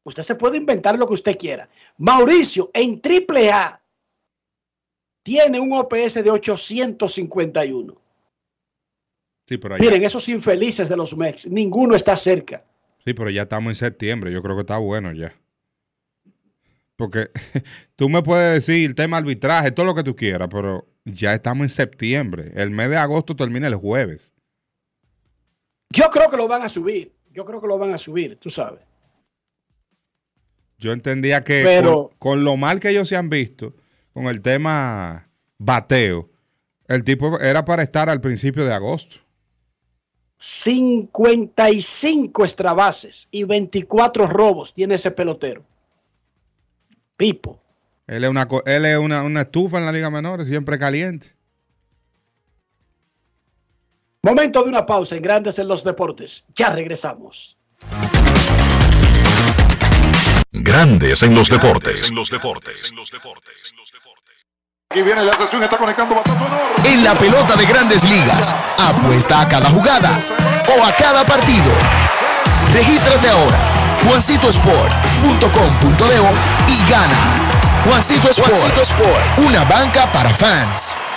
Usted se puede inventar lo que usted quiera. Mauricio en triple A tiene un OPS de 851. Sí, pero ya, Miren, esos infelices de los Mex, ninguno está cerca. sí, pero ya estamos en septiembre. Yo creo que está bueno ya. Porque (laughs) tú me puedes decir tema arbitraje, todo lo que tú quieras, pero ya estamos en septiembre. El mes de agosto termina el jueves. Yo creo que lo van a subir. Yo creo que lo van a subir, tú sabes. Yo entendía que Pero- con, con lo mal que ellos se han visto, con el tema bateo, el tipo era para estar al principio de agosto. 55 extrabases y 24 robos tiene ese pelotero. Pipo. Él es una, él es una, una estufa en la Liga Menor, siempre caliente. Momento de una pausa en Grandes en los Deportes. Ya regresamos. Grandes en los deportes. los deportes. Aquí viene la sesión, está conectando. En la pelota de grandes ligas, apuesta a cada jugada o a cada partido. Regístrate ahora, juancitosport.com.de y gana. Juancito Sport, Juancito Sport, una banca para fans.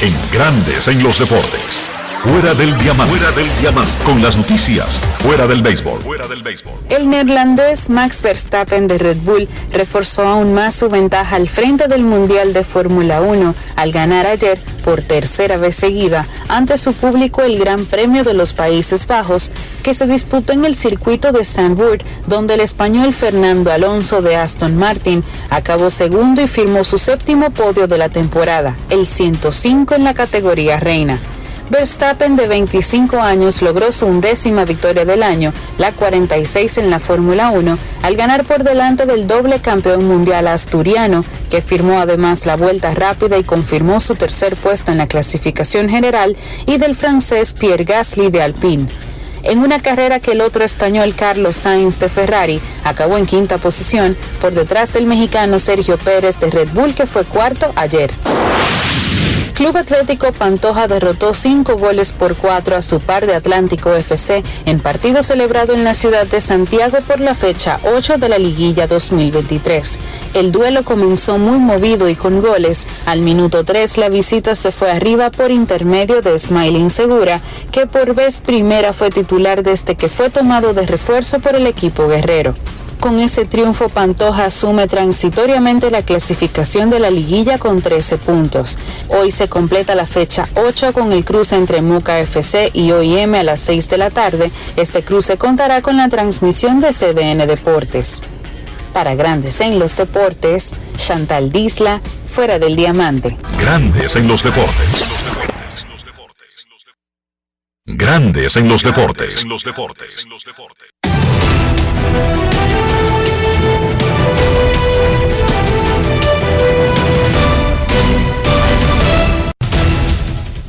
En Grandes en los deportes. Fuera del diamante. Fuera del. Con las noticias. Fuera del béisbol. Fuera del béisbol. El neerlandés Max Verstappen de Red Bull reforzó aún más su ventaja al frente del Mundial de Fórmula 1 al ganar ayer por tercera vez seguida ante su público el Gran Premio de los Países Bajos que se disputó en el circuito de Zandvoort donde el español Fernando Alonso de Aston Martin acabó segundo y firmó su séptimo podio de la temporada, el 105 en la categoría reina. Verstappen de 25 años logró su undécima victoria del año, la 46 en la Fórmula 1, al ganar por delante del doble campeón mundial asturiano, que firmó además la vuelta rápida y confirmó su tercer puesto en la clasificación general, y del francés Pierre Gasly de Alpine. en una carrera que el otro español Carlos Sainz de Ferrari acabó en quinta posición por detrás del mexicano Sergio Pérez de Red Bull que fue cuarto ayer. Club Atlético Pantoja derrotó cinco goles por cuatro a su par de Atlántico FC en partido celebrado en la ciudad de Santiago por la fecha 8 de la liguilla 2023. El duelo comenzó muy movido y con goles. Al minuto 3 la visita se fue arriba por intermedio de Smiling Segura, que por vez primera fue titular desde que fue tomado de refuerzo por el equipo guerrero. Con ese triunfo, Pantoja asume transitoriamente la clasificación de la liguilla con 13 puntos. Hoy se completa la fecha 8 con el cruce entre Muca FC y OIM a las 6 de la tarde. Este cruce contará con la transmisión de CDN Deportes. Para Grandes en los Deportes, Chantal Disla, fuera del diamante. Grandes en los deportes. Grandes en los deportes. En los deportes.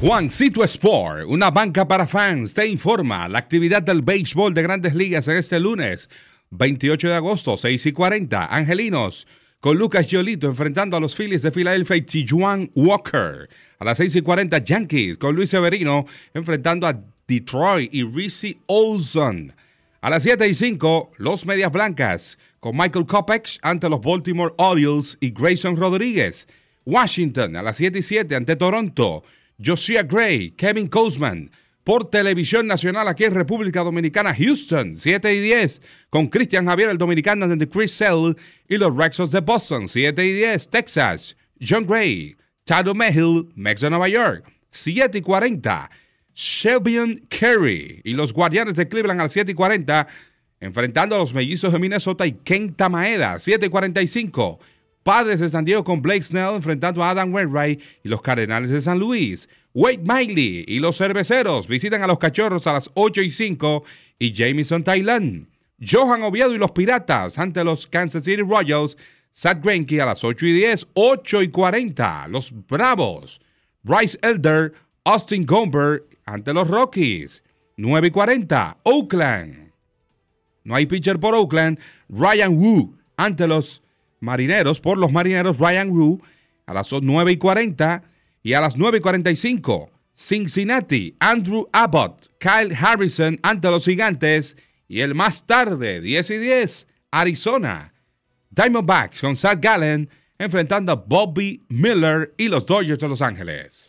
Juancito Sport, una banca para fans, te informa la actividad del béisbol de grandes ligas en este lunes, 28 de agosto, 6 y 40. Angelinos con Lucas Giolito enfrentando a los Phillies de Filadelfia y Tijuan Walker. A las 6 y 40, Yankees con Luis Severino enfrentando a Detroit y Reese Olson. A las 7 y 5, los Medias Blancas con Michael Kopech ante los Baltimore Orioles y Grayson Rodríguez. Washington a las 7 y 7 ante Toronto. Josiah Gray, Kevin Cosman. Por televisión nacional aquí en República Dominicana, Houston, 7 y 10, con Cristian Javier, el dominicano de Chris Sell y los Rexos de Boston, 7 y 10, Texas, John Gray, Tado Mehill, Mex de Nueva York, 7 y 40, Shelby Kerry y los Guardianes de Cleveland al 7 y 40, enfrentando a los Mellizos de Minnesota y Kenta Maeda, 7 y 45. Padres de San Diego con Blake Snell enfrentando a Adam Wainwright y los Cardenales de San Luis. Wade Miley y los Cerveceros visitan a los Cachorros a las 8 y 5 y Jamison Thailand. Johan Oviedo y los Piratas ante los Kansas City Royals. Zach Greinke a las 8 y 10, 8 y 40. Los Bravos. Bryce Elder, Austin Gomber ante los Rockies. 9 y 40. Oakland. No hay pitcher por Oakland. Ryan Wu ante los Marineros por los Marineros Ryan Wu a las 9 y 40 y a las 9 y 45 Cincinnati Andrew Abbott, Kyle Harrison ante los Gigantes y el más tarde 10 y 10 Arizona Diamondbacks con Zach Gallen enfrentando a Bobby Miller y los Dodgers de Los Ángeles.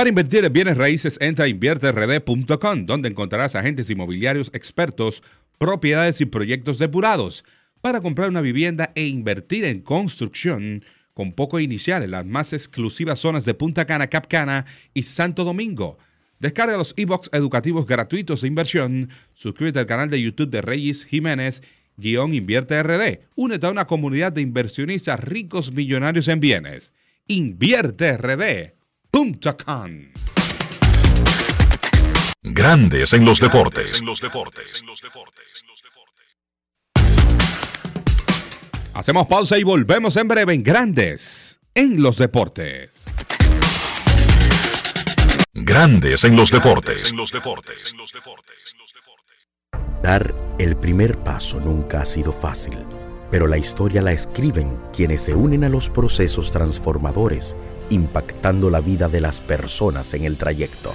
Para invertir en bienes raíces, entra a invierterd.com, donde encontrarás agentes inmobiliarios expertos, propiedades y proyectos depurados para comprar una vivienda e invertir en construcción con poco inicial en las más exclusivas zonas de Punta Cana, Capcana y Santo Domingo. Descarga los e-books educativos gratuitos de inversión. Suscríbete al canal de YouTube de Reyes Jiménez guion Invierte RD. Únete a una comunidad de inversionistas ricos millonarios en bienes. Invierte RD Grandes en los deportes. Hacemos pausa y volvemos en breve en Grandes en los deportes. Grandes en los deportes. Dar el primer paso nunca ha sido fácil, pero la historia la escriben quienes se unen a los procesos transformadores impactando la vida de las personas en el trayecto.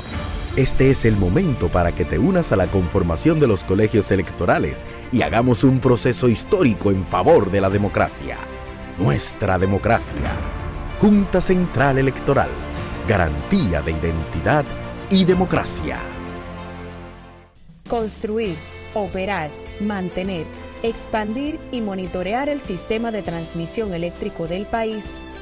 Este es el momento para que te unas a la conformación de los colegios electorales y hagamos un proceso histórico en favor de la democracia. Nuestra democracia. Junta Central Electoral. Garantía de identidad y democracia. Construir, operar, mantener expandir y monitorear el sistema de transmisión eléctrico del país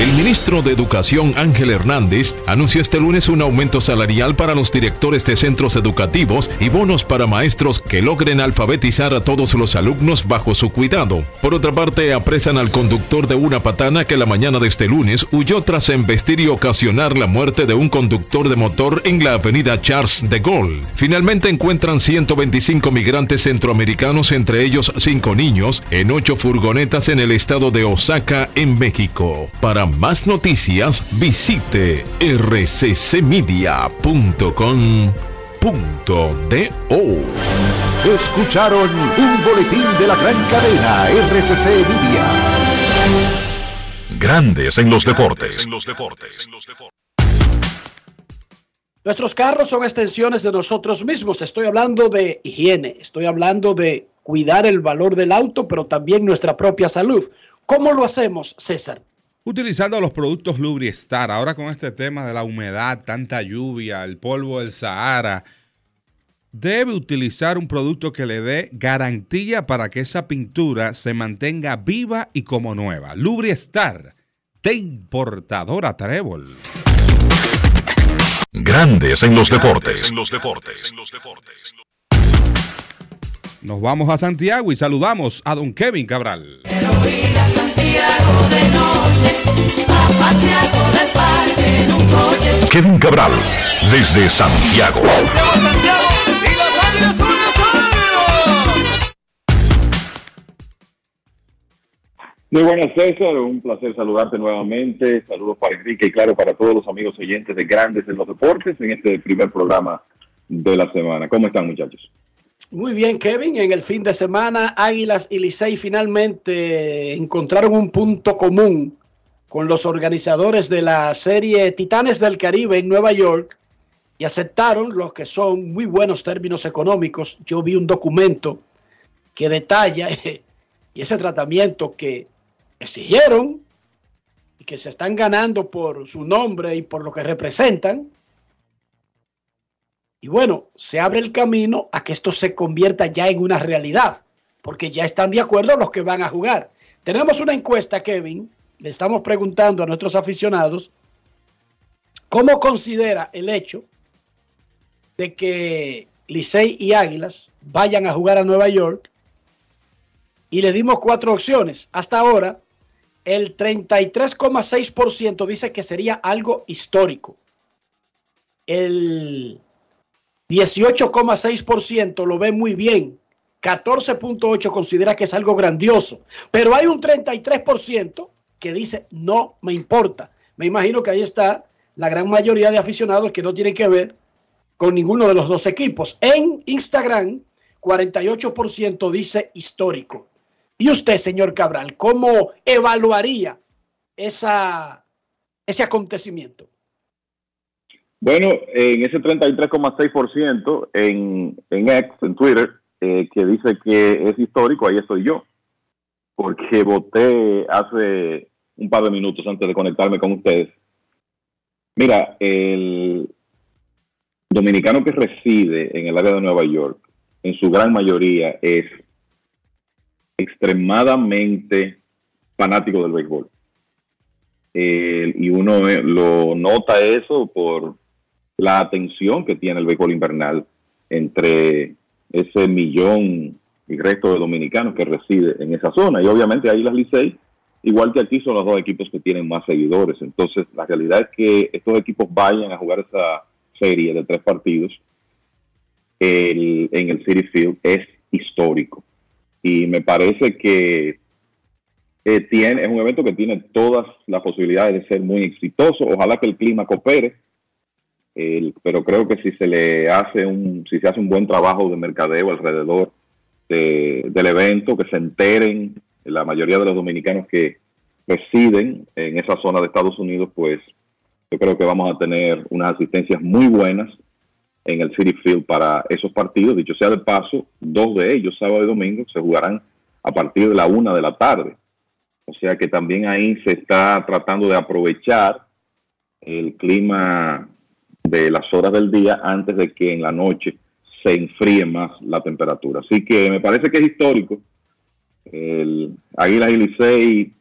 El ministro de Educación Ángel Hernández anunció este lunes un aumento salarial para los directores de centros educativos y bonos para maestros que logren alfabetizar a todos los alumnos bajo su cuidado. Por otra parte, apresan al conductor de una patana que la mañana de este lunes huyó tras embestir y ocasionar la muerte de un conductor de motor en la avenida Charles de Gaulle. Finalmente encuentran 125 migrantes centroamericanos, entre ellos 5 niños, en 8 furgonetas en el estado de Osaka, en México. Para más noticias, visite rccmedia.com.do. Escucharon un boletín de la gran cadena RCC Media. Grandes en los deportes. Nuestros carros son extensiones de nosotros mismos. Estoy hablando de higiene, estoy hablando de cuidar el valor del auto, pero también nuestra propia salud. ¿Cómo lo hacemos, César? Utilizando los productos Lubristar, ahora con este tema de la humedad, tanta lluvia, el polvo del Sahara, debe utilizar un producto que le dé garantía para que esa pintura se mantenga viva y como nueva. Lubristar, de importadora Trébol. Grandes en los deportes. Nos vamos a Santiago y saludamos a don Kevin Cabral. Kevin Cabral, desde Santiago. Muy buenas, César. Un placer saludarte nuevamente. Saludos para Enrique y, claro, para todos los amigos oyentes de Grandes en los Deportes en este primer programa de la semana. ¿Cómo están, muchachos? Muy bien, Kevin. En el fin de semana, Águilas y Licey finalmente encontraron un punto común con los organizadores de la serie Titanes del Caribe en Nueva York y aceptaron los que son muy buenos términos económicos. Yo vi un documento que detalla (laughs) y ese tratamiento que exigieron y que se están ganando por su nombre y por lo que representan. Y bueno, se abre el camino a que esto se convierta ya en una realidad, porque ya están de acuerdo los que van a jugar. Tenemos una encuesta, Kevin, le estamos preguntando a nuestros aficionados cómo considera el hecho de que Licey y Águilas vayan a jugar a Nueva York y le dimos cuatro opciones. Hasta ahora, el 33,6% dice que sería algo histórico. El 18,6% lo ve muy bien. 14,8% considera que es algo grandioso. Pero hay un 33% que dice no me importa. Me imagino que ahí está la gran mayoría de aficionados que no tienen que ver con ninguno de los dos equipos. En Instagram, 48% dice histórico. Y usted, señor Cabral, ¿cómo evaluaría esa, ese acontecimiento? Bueno, en ese 33,6% en, en X, en Twitter, eh, que dice que es histórico, ahí estoy yo. Porque voté hace un par de minutos antes de conectarme con ustedes. Mira, el dominicano que reside en el área de Nueva York, en su gran mayoría, es extremadamente fanático del béisbol. Y uno eh, lo nota eso por la atención que tiene el béisbol invernal entre ese millón y resto de dominicanos que reside en esa zona. Y obviamente ahí las Licey, igual que aquí, son los dos equipos que tienen más seguidores. Entonces, la realidad es que estos equipos vayan a jugar esa serie de tres partidos en el City Field es histórico. Y me parece que eh, tiene, es un evento que tiene todas las posibilidades de ser muy exitoso. Ojalá que el clima coopere, el- pero creo que si se le hace un, si se hace un buen trabajo de mercadeo alrededor de- del evento, que se enteren la mayoría de los dominicanos que residen en esa zona de Estados Unidos, pues yo creo que vamos a tener unas asistencias muy buenas en el City Field para esos partidos. Dicho sea de paso, dos de ellos, sábado y domingo, se jugarán a partir de la una de la tarde. O sea que también ahí se está tratando de aprovechar el clima de las horas del día antes de que en la noche se enfríe más la temperatura. Así que me parece que es histórico. El Águilas y Licey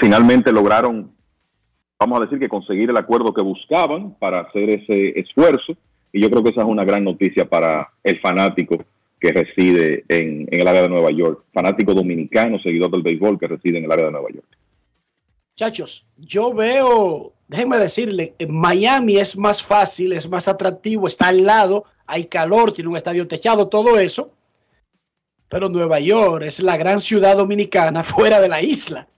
finalmente lograron, vamos a decir que conseguir el acuerdo que buscaban para hacer ese esfuerzo. Y yo creo que esa es una gran noticia para el fanático que reside en, en el área de Nueva York, fanático dominicano, seguidor del béisbol que reside en el área de Nueva York. Muchachos, yo veo, déjenme decirle, en Miami es más fácil, es más atractivo, está al lado, hay calor, tiene un estadio techado, todo eso. Pero Nueva York es la gran ciudad dominicana (laughs) fuera de la isla.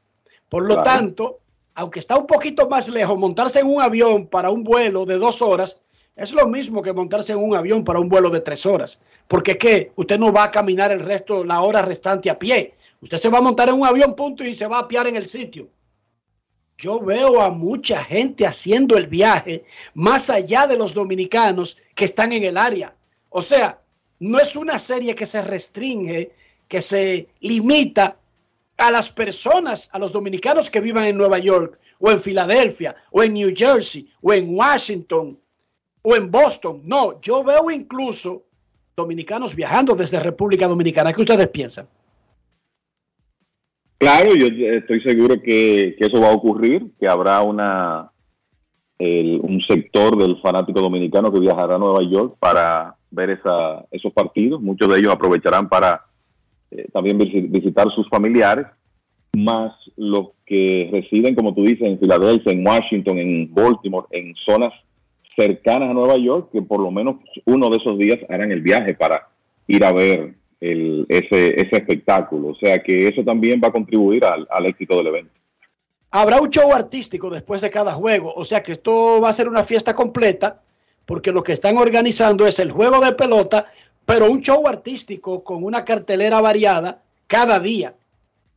Por lo Claro. tanto, aunque está un poquito más lejos, montarse en un avión para un vuelo de dos horas es lo mismo que montarse en un avión para un vuelo de tres horas. Porque ¿qué? Usted no va a caminar el resto, la hora restante a pie. Usted se va a montar en un avión, punto, y se va a apiar en el sitio. Yo veo a mucha gente haciendo el viaje más allá de los dominicanos que están en el área. O sea, no es una serie que se restringe, que se limita a las personas, a los dominicanos que vivan en Nueva York, o en Filadelfia, o en New Jersey, o en Washington, o en Boston. No, yo veo incluso dominicanos viajando desde República Dominicana. ¿Qué ustedes piensan? Claro, yo estoy seguro que, que eso va a ocurrir, que habrá una un sector del fanático dominicano que viajará a Nueva York para ver esa, esos partidos. Muchos de ellos aprovecharán para eh, también visi- visitar sus familiares, más los que residen, como tú dices, en Filadelfia, en Washington, en Baltimore, en zonas cercanas a Nueva York, que por lo menos uno de esos días harán el viaje para ir a ver ese, espectáculo. O sea que eso también va a contribuir al éxito del evento. Habrá un show artístico después de cada juego, o sea que esto va a ser una fiesta completa, porque lo que están organizando es el juego de pelota, pero un show artístico con una cartelera variada cada día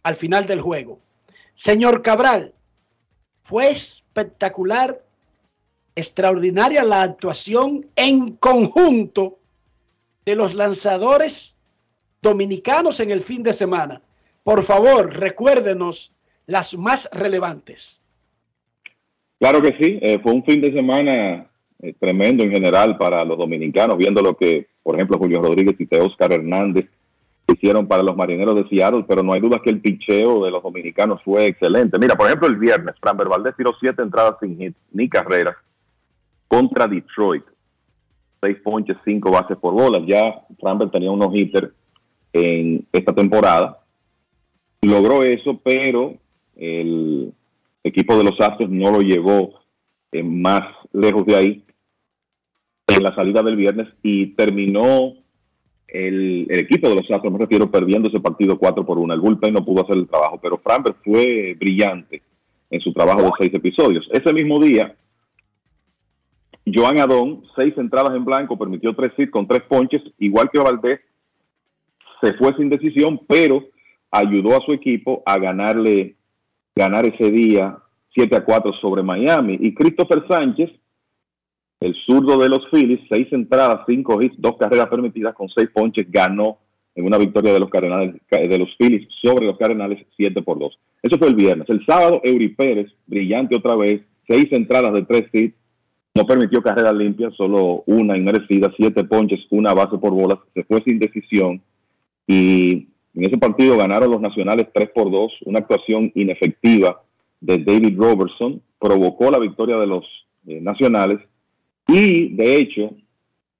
al final del juego. Señor Cabral, fue espectacular, extraordinaria la actuación en conjunto de los lanzadores dominicanos en el fin de semana. Por favor, recuérdenos las más relevantes. Claro que sí, eh, fue un fin de semana eh, tremendo en general para los dominicanos, viendo lo que, por ejemplo, Julio Rodríguez y Oscar Hernández hicieron para los marineros de Seattle, pero no hay duda que el picheo de los dominicanos fue excelente. Mira, por ejemplo, el viernes, Fran Valdez tiró siete entradas sin hit ni carreras contra Detroit. Seis ponches, cinco bases por bolas. Ya Framber tenía unos hitters en esta temporada. Logró eso, pero el equipo de los Astros no lo llevó eh, más lejos de ahí en la salida del viernes y terminó el, equipo de los Astros, me refiero, perdiendo ese partido 4 por 1. El bullpen no pudo hacer el trabajo, pero Framber fue brillante en su trabajo de seis episodios. Ese mismo día, Joan Adón, seis entradas en blanco, permitió tres hits con tres ponches, igual que Valdés, se fue sin decisión, pero ayudó a su equipo a ganarle, ganar ese día 7 a 4 sobre Miami. Y Christopher Sánchez, el zurdo de los Phillies, seis entradas, cinco hits, dos carreras permitidas con seis ponches, ganó en una victoria de los Cardenales, de los Phillies sobre los Cardenales 7 por 2. Eso fue el viernes. El sábado, Eury Pérez, brillante otra vez, seis entradas de tres hits, no permitió carreras limpias, solo una inmerecida, siete ponches, una base por bolas, se fue sin decisión y en ese partido ganaron los nacionales 3 por 2, una actuación inefectiva de David Robertson, provocó la victoria de los eh, nacionales y de hecho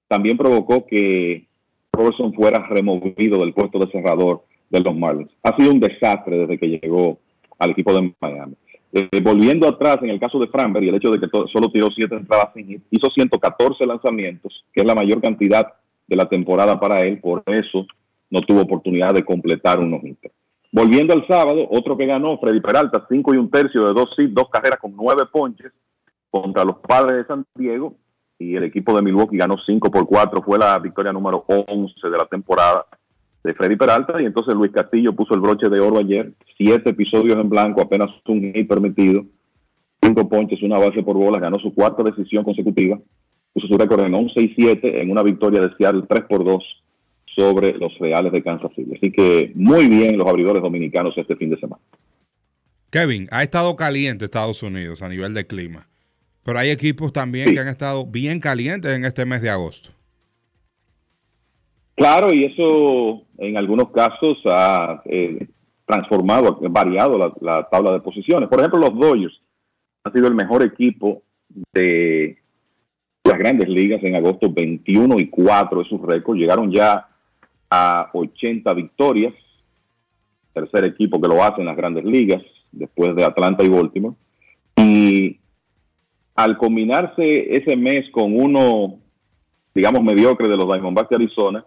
también provocó que Robertson fuera removido del puesto de cerrador de los Marlins. Ha sido un desastre desde que llegó al equipo de Miami. Eh, volviendo atrás, en el caso de Framberg y el hecho de que solo tiró siete entradas sin hit, hizo 114 lanzamientos, que es la mayor cantidad de la temporada para él, por eso no tuvo oportunidad de completar un no Volviendo al sábado, otro que ganó, Freddy Peralta, cinco y un tercio de dos dos carreras con nueve ponches contra los padres de San Diego. Y el equipo de Milwaukee ganó 5 por 4, fue la victoria número 11 de la temporada de Freddy Peralta. Y entonces Luis Castillo puso el broche de oro ayer, siete episodios en blanco, apenas un hit permitido, cinco ponches, una base por bola, ganó su cuarta decisión consecutiva, puso su récord en 11 y 7 en una victoria de Seattle 3 por 2 sobre los Reales de Kansas City. Así que muy bien los abridores dominicanos este fin de semana. Kevin, ha estado caliente Estados Unidos a nivel de clima, pero hay equipos también que han estado bien calientes en este mes de agosto. Claro, y eso en algunos casos ha eh, transformado, ha variado la, la tabla de posiciones. Por ejemplo, los Dodgers han sido el mejor equipo de las grandes ligas en agosto, 21 y 4 es su récord. Llegaron ya a 80 victorias, tercer equipo que lo hace en las grandes ligas, después de Atlanta y Baltimore. Y al combinarse ese mes con uno, digamos, mediocre de los Diamondbacks de Arizona,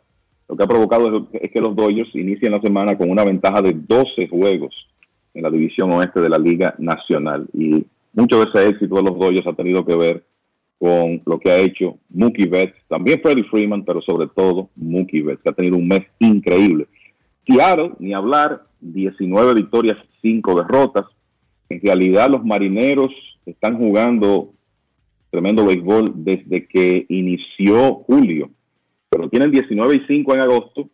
lo que ha provocado es que los Dodgers inician la semana con una ventaja de 12 juegos en la división oeste de la Liga Nacional. Y mucho de ese éxito de los Dodgers ha tenido que ver con lo que ha hecho Mookie Betts, también Freddie Freeman, pero sobre todo Mookie Betts, que ha tenido un mes increíble. Seattle, ni hablar, 19 victorias, 5 derrotas. En realidad los marineros están jugando tremendo béisbol desde que inició julio, pero tienen 19 y 5 en agosto,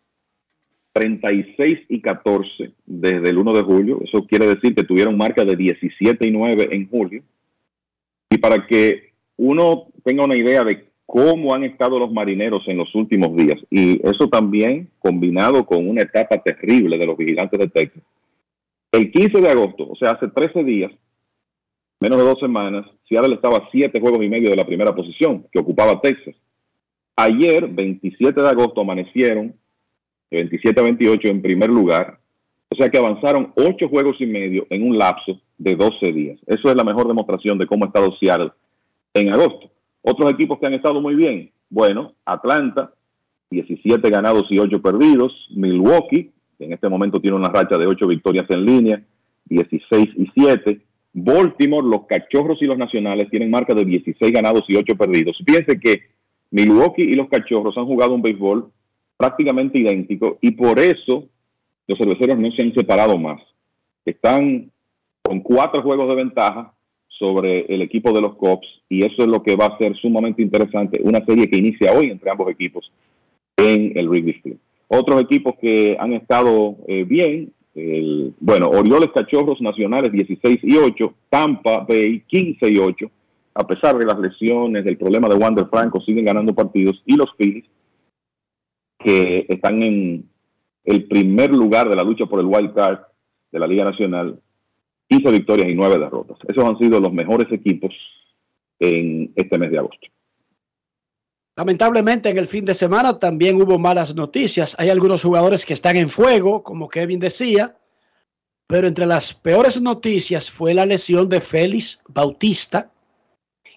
36 y 14 desde el 1 de julio. Eso quiere decir que tuvieron marca de 17 y 9 en julio. Y para que uno tenga una idea de cómo han estado los marineros en los últimos días. Y eso también combinado con una etapa terrible de los vigilantes de Texas. El 15 de agosto, o sea, hace 13 días, menos de dos semanas, Seattle estaba a siete juegos y medio de la primera posición que ocupaba Texas. Ayer, 27 de agosto, amanecieron 27 a 28 en primer lugar. O sea que avanzaron ocho juegos y medio en un lapso de 12 días. Eso es la mejor demostración de cómo ha estado Seattle en agosto. Otros equipos que han estado muy bien, bueno, Atlanta, 17 ganados y 8 perdidos, Milwaukee, que en este momento tiene una racha de 8 victorias en línea, 16 y 7, Baltimore, los Cachorros y los Nacionales tienen marca de 16 ganados y 8 perdidos. Fíjense que Milwaukee y los Cachorros han jugado un béisbol prácticamente idéntico y por eso los cerveceros no se han separado más. Están con cuatro juegos de ventaja sobre el equipo de los Cops y eso es lo que va a ser sumamente interesante, una serie que inicia hoy entre ambos equipos en el Wrigley Field. Otros equipos que han estado eh, bien, el, bueno, Orioles Cachorros Nacionales 16 y 8, Tampa Bay 15 y 8, a pesar de las lesiones, del problema de Wander Franco, siguen ganando partidos y los Phillies que están en el primer lugar de la lucha por el wild card de la Liga Nacional 15 victorias y 9 derrotas. Esos han sido los mejores equipos en este mes de agosto. Lamentablemente en el fin de semana también hubo malas noticias. Hay algunos jugadores que están en fuego, como Kevin decía, pero entre las peores noticias fue la lesión de Félix Bautista.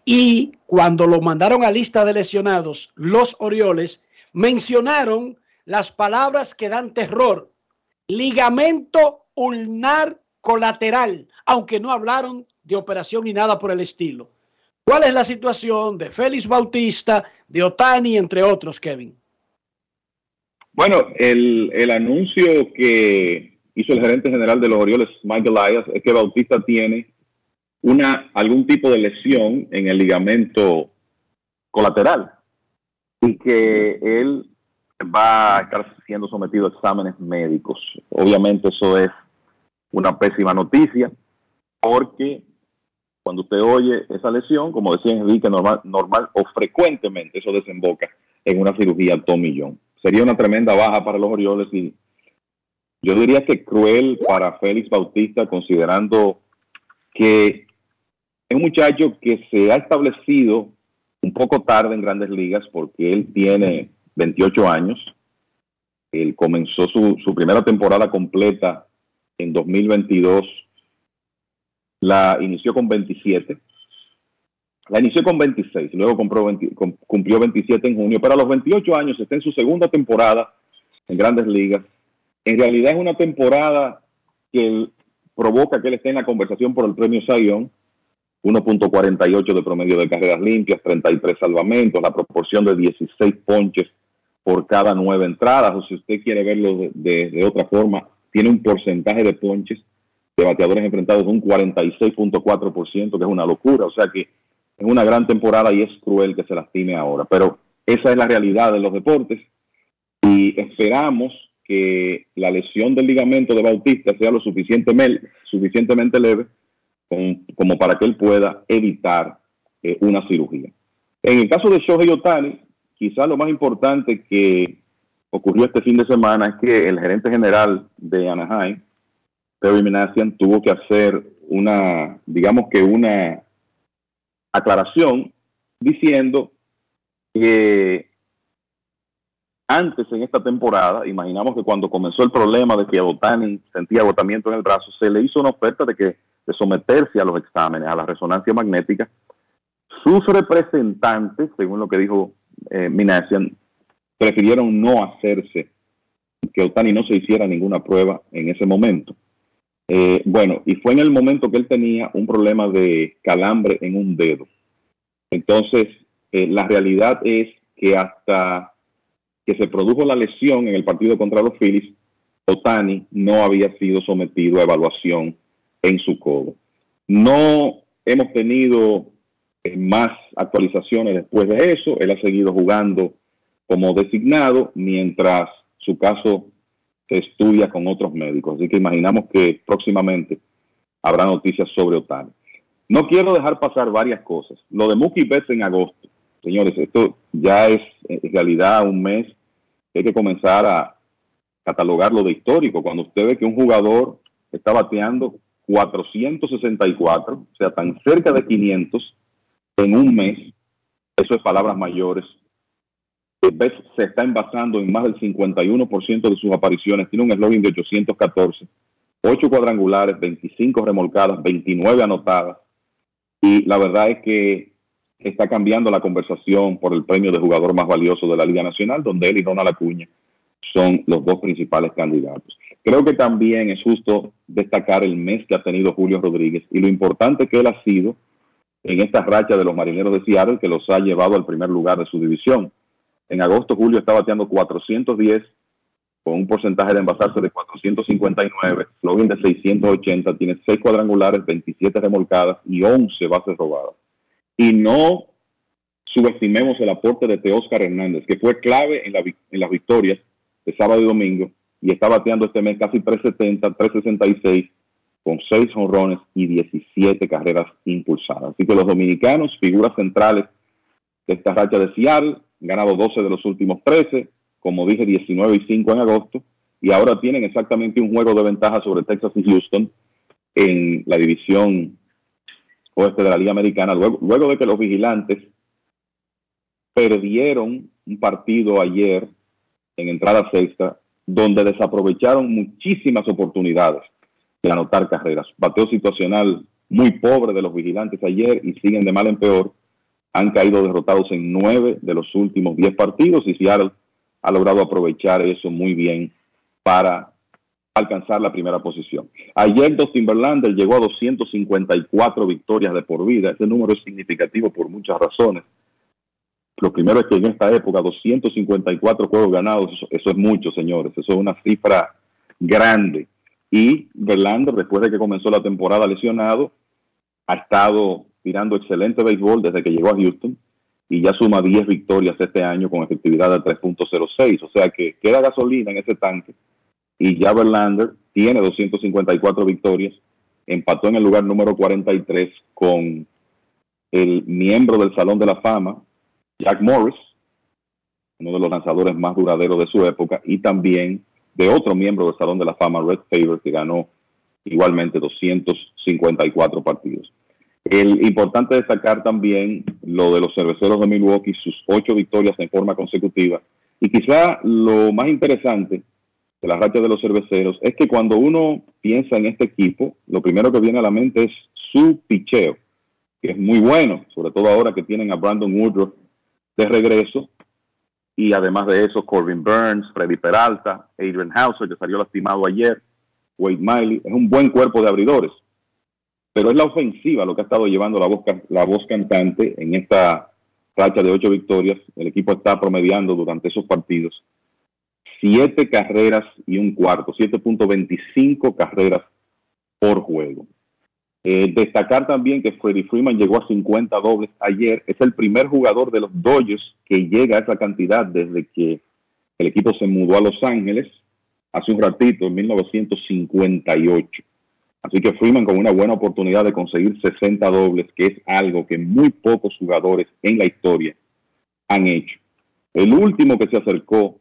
Y cuando lo mandaron a lista de lesionados, los Orioles mencionaron las palabras que dan terror. Ligamento ulnar colateral, aunque no hablaron de operación ni nada por el estilo. ¿Cuál es la situación de Félix Bautista, de Otani, entre otros, Kevin? Bueno, el, el anuncio que hizo el gerente general de los Orioles, Michael Elias, es que Bautista tiene una, algún tipo de lesión en el ligamento colateral y que él va a estar siendo sometido a exámenes médicos. Obviamente eso es una pésima noticia, porque cuando usted oye esa lesión, como decía Enrique, normal, normal o frecuentemente eso desemboca en una cirugía tomillón. Sería una tremenda baja para los Orioles y yo diría que cruel para Félix Bautista, considerando que es un muchacho que se ha establecido un poco tarde en grandes ligas porque él tiene 28 años. Él comenzó su, su primera temporada completa en 2022 la inició con 27. La inició con 26, luego compró cumplió 27 en junio, pero a los 28 años está en su segunda temporada en grandes ligas. En realidad es una temporada que provoca que él esté en la conversación por el premio Sayón. 1.48 de promedio de carreras limpias, 33 salvamentos, la proporción de 16 ponches por cada nueve entradas, o si usted quiere verlo de, de otra forma, tiene un porcentaje de ponches de bateadores enfrentados de un 46.4%, que es una locura. O sea que es una gran temporada y es cruel que se lastime ahora. Pero esa es la realidad de los deportes y esperamos que la lesión del ligamento de Bautista sea lo suficientemente, suficientemente leve como para que él pueda evitar eh, una cirugía. En el caso de Shohei Otani, quizás lo más importante que ocurrió este fin de semana es que el gerente general de Anaheim, Terry Minasian, tuvo que hacer una, digamos que una aclaración diciendo que antes en esta temporada, imaginamos que cuando comenzó el problema de que Otani sentía agotamiento en el brazo, se le hizo una oferta de que de someterse a los exámenes, a la resonancia magnética. Sus representantes, según lo que dijo eh, Minasian, prefirieron no hacerse, que Otani no se hiciera ninguna prueba en ese momento. Eh, bueno, y fue en el momento que él tenía un problema de calambre en un dedo. Entonces, eh, la realidad es que hasta que se produjo la lesión en el partido contra los Phillies, Otani no había sido sometido a evaluación en su codo. No hemos tenido eh, más actualizaciones después de eso. Él ha seguido jugando como designado mientras su caso se estudia con otros médicos. Así que imaginamos que próximamente habrá noticias sobre Otani. No quiero dejar pasar varias cosas. Lo de Mookie Betts en agosto, señores, esto ya es en realidad un mes hay que comenzar a catalogarlo de histórico. Cuando usted ve que un jugador está bateando 464, o sea, tan cerca de 500 en un mes, eso es palabras mayores. Betts se está envasando en más del 51% de sus apariciones. Tiene un eslogan de 814, 8 cuadrangulares, 25 remolcadas, 29 anotadas. Y la verdad es que está cambiando la conversación por el premio de jugador más valioso de la Liga Nacional, donde él y Ronald Acuña son los dos principales candidatos. Creo que también es justo destacar el mes que ha tenido Julio Rodríguez y lo importante que él ha sido en esta racha de los marineros de Seattle que los ha llevado al primer lugar de su división. En agosto, Julio está bateando 410 con un porcentaje de envasarse de 459, login de 680, tiene 6 cuadrangulares, 27 remolcadas y 11 bases robadas. Y no subestimemos el aporte de Teóscar Hernández, que fue clave en, la, en las victorias de sábado y domingo y está bateando este mes casi 370, 366 con 6 honrones y 17 carreras impulsadas. Así que los dominicanos, figuras centrales de esta racha de Seattle, ganado 12 de los últimos 13, como dije, 19 y 5 en agosto, y ahora tienen exactamente un juego de ventaja sobre Texas y Houston en la división oeste de la Liga Americana, luego, luego de que los vigilantes perdieron un partido ayer en entrada sexta, donde desaprovecharon muchísimas oportunidades de anotar carreras. Bateo situacional muy pobre de los vigilantes ayer y siguen de mal en peor. Han caído derrotados en nueve de los últimos diez partidos y Seattle ha logrado aprovechar eso muy bien para alcanzar la primera posición. Ayer Dustin Verlander llegó a 254 victorias de por vida. Ese número es significativo por muchas razones. Lo primero es que en esta época 254 juegos ganados, eso, es mucho, señores. Eso es una cifra grande. Y Verlander, después de que comenzó la temporada lesionado, ha estado tirando excelente béisbol desde que llegó a Houston y ya suma 10 victorias este año con efectividad de 3.06. O sea que queda gasolina en ese tanque y ya Verlander tiene 254 victorias, empató en el lugar número 43 con el miembro del Salón de la Fama, Jack Morris, uno de los lanzadores más duraderos de su época, y también de otro miembro del Salón de la Fama, Red Favor, que ganó igualmente 254 partidos. El importante destacar también lo de los cerveceros de Milwaukee, sus ocho victorias en forma consecutiva. Y quizá lo más interesante de la racha de los cerveceros es que cuando uno piensa en este equipo, lo primero que viene a la mente es su picheo, que es muy bueno, sobre todo ahora que tienen a Brandon Woodruff de regreso y además de eso, Corbin Burns, Freddy Peralta, Adrian Hauser, que salió lastimado ayer, Wade Miley. Es un buen cuerpo de abridores. Pero es la ofensiva lo que ha estado llevando la voz, la voz cantante en esta racha de ocho victorias. El equipo está promediando durante esos partidos siete carreras y un cuarto, 7.25 carreras por juego. Eh, destacar también que Freddie Freeman llegó a 50 dobles ayer. Es el primer jugador de los Dodgers que llega a esa cantidad desde que el equipo se mudó a Los Ángeles hace un ratito, en 1958. Así que Freeman con una buena oportunidad de conseguir 60 dobles, que es algo que muy pocos jugadores en la historia han hecho. El último que se acercó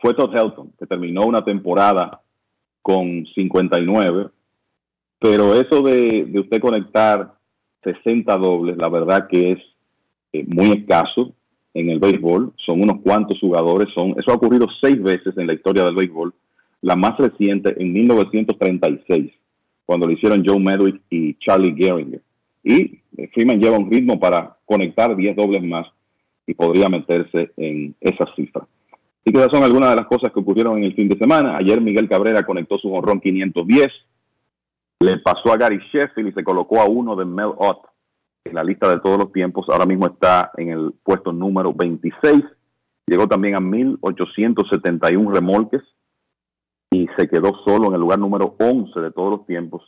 fue Todd Helton, que terminó una temporada con 59 pero eso de, usted conectar 60 dobles, la verdad que es eh, muy escaso en el béisbol. Son unos cuantos jugadores. Son, eso ha ocurrido seis veces en la historia del béisbol. La más reciente en 1936, cuando lo hicieron Joe Medwick y Charlie Gehringer. Y eh, Freeman lleva un ritmo para conectar 10 dobles más y podría meterse en esa cifra. Así que esas son algunas de las cosas que ocurrieron en el fin de semana. Ayer Miguel Cabrera conectó su honrón 510 le pasó a Gary Sheffield y se colocó a uno de Mel Ott en la lista de todos los tiempos. Ahora mismo está en el puesto número 26. Llegó también a 1871 remolques y se quedó solo en el lugar número 11 de todos los tiempos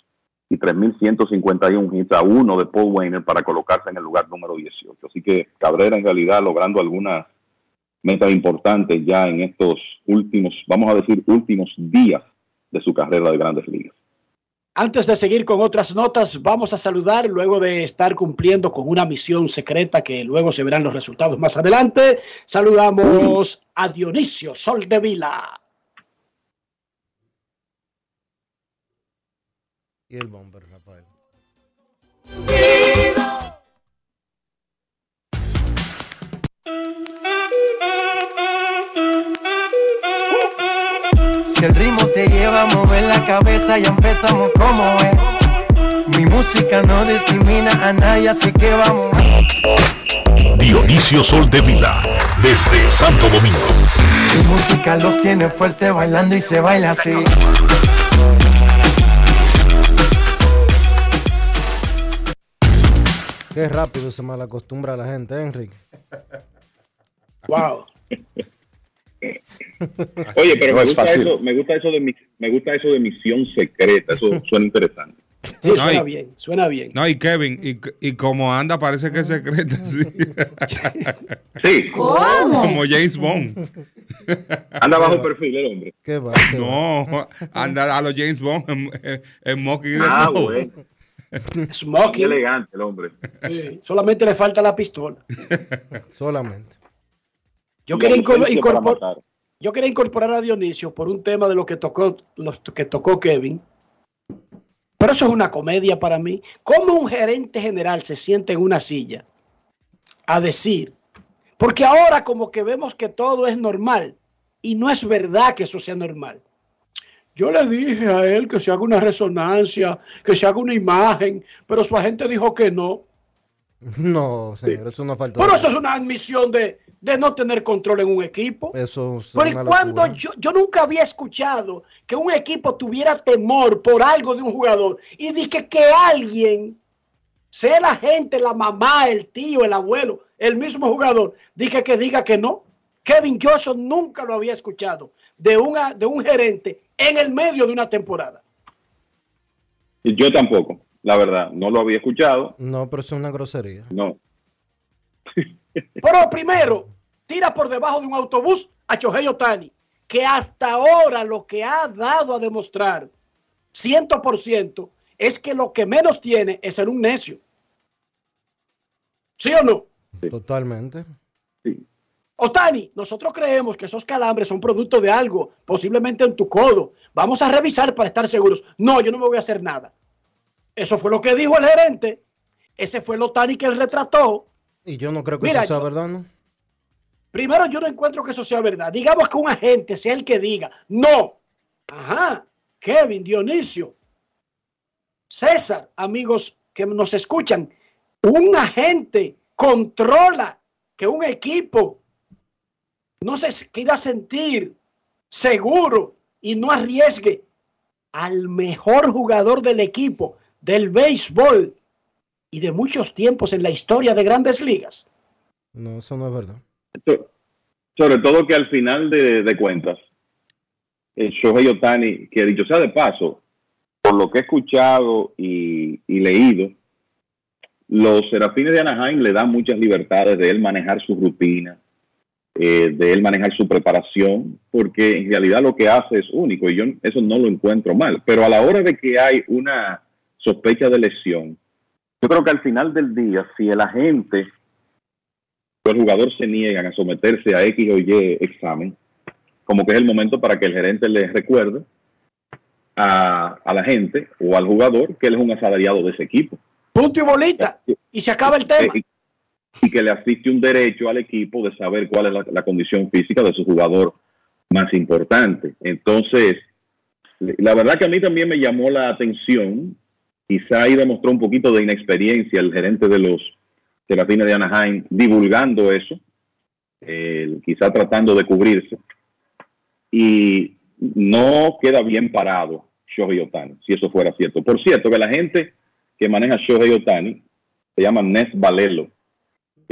y 3151 hits a uno de Paul Weiner para colocarse en el lugar número 18. Así que Cabrera en realidad logrando algunas metas importantes ya en estos últimos, vamos a decir, últimos días de su carrera de grandes ligas. Antes de seguir con otras notas, vamos a saludar luego de estar cumpliendo con una misión secreta que luego se verán los resultados más adelante. Saludamos a Dionisio Sol de Vila. Y el bomber, Rafael. Si el ritmo te lleva a mover la cabeza, ya empezamos como es. Mi música no discrimina a nadie, así que vamos. Dionisio Sol de Vila, desde Santo Domingo. Mi música los tiene fuerte bailando y se baila así. Qué rápido se malacostumbra la gente, ¿eh, Enrique. Wow. (laughs) Oye, pero me, gusta eso, me, gusta eso, de me gusta eso de misión secreta, eso (laughs) suena interesante. Sí, suena bien, suena bien. No, y Kevin, y, y como anda, parece que es secreta, sí. sí. (laughs) ¿Cómo? Como James Bond. Anda bajo perfil el hombre. ¿Qué va? no, anda a los James Bond en, en de ah, bueno. (laughs) Smoking. elegante el hombre. Sí, solamente le falta la pistola. (laughs) solamente. Yo quería, incorporar, yo quería incorporar a Dionisio por un tema de lo que tocó, lo que tocó Kevin. Pero eso es una comedia para mí. ¿Cómo un gerente general se siente en una silla a decir? Porque ahora como que vemos que todo es normal y no es verdad que eso sea normal. Yo le dije a él que se haga una resonancia, que se haga una imagen, pero su agente dijo que no. (laughs) No, señor, eso no falta. Pero eso es una admisión de, de no tener control en un equipo. Eso Pero cuando yo, yo nunca había escuchado que un equipo tuviera temor por algo de un jugador y dije que alguien, sea la gente, la mamá, el tío, el abuelo, el mismo jugador, dije que diga que no. Kevin Johnson nunca lo había escuchado de, una, de un gerente en el medio de una temporada. Yo tampoco, la verdad, no lo había escuchado. No, pero eso es una grosería. No. (laughs) Pero primero, tira por debajo de un autobús a Chohei Otani, que hasta ahora lo que ha dado a demostrar, ciento por ciento, es que lo que menos tiene es ser un necio. ¿Sí o no? Totalmente. Otani, nosotros creemos que esos calambres son producto de algo, posiblemente en tu codo. Vamos a revisar para estar seguros. No, yo no me voy a hacer nada. Eso fue lo que dijo el gerente. Ese fue el Otani que él retrató. Y yo no creo que eso sea verdad, ¿no? Primero, yo no encuentro que eso sea verdad. Digamos que un agente sea el que diga, no. Ajá, Kevin, Dionisio, César, amigos que nos escuchan, un agente controla que un equipo no se quiera sentir seguro y no arriesgue al mejor jugador del equipo del béisbol y de muchos tiempos en la historia de grandes ligas. No, eso no es verdad. Sobre todo que al final de, cuentas, el Shohei Otani, que dicho sea de paso, por lo que he escuchado y, y leído, los Serafines de Anaheim le dan muchas libertades de él manejar su rutina, eh, de él manejar su preparación, porque en realidad lo que hace es único y yo eso no lo encuentro mal. Pero a la hora de que hay una sospecha de lesión, yo creo que al final del día, si el agente o el jugador se niegan a someterse a X o Y examen, como que es el momento para que el gerente les recuerde a, a la gente o al jugador que él es un asalariado de ese equipo. Punto y bolita. Y se acaba el tema. Eh, y que le asiste un derecho al equipo de saber cuál es la, condición física de su jugador más importante. Entonces, la verdad que a mí también me llamó la atención, quizá ahí demostró un poquito de inexperiencia el gerente de los Serafines de Anaheim divulgando eso, quizá tratando de cubrirse, y no queda bien parado Shohei Otani, si eso fuera cierto. Por cierto, que la gente que maneja Shohei Otani se llama Nes Valelo,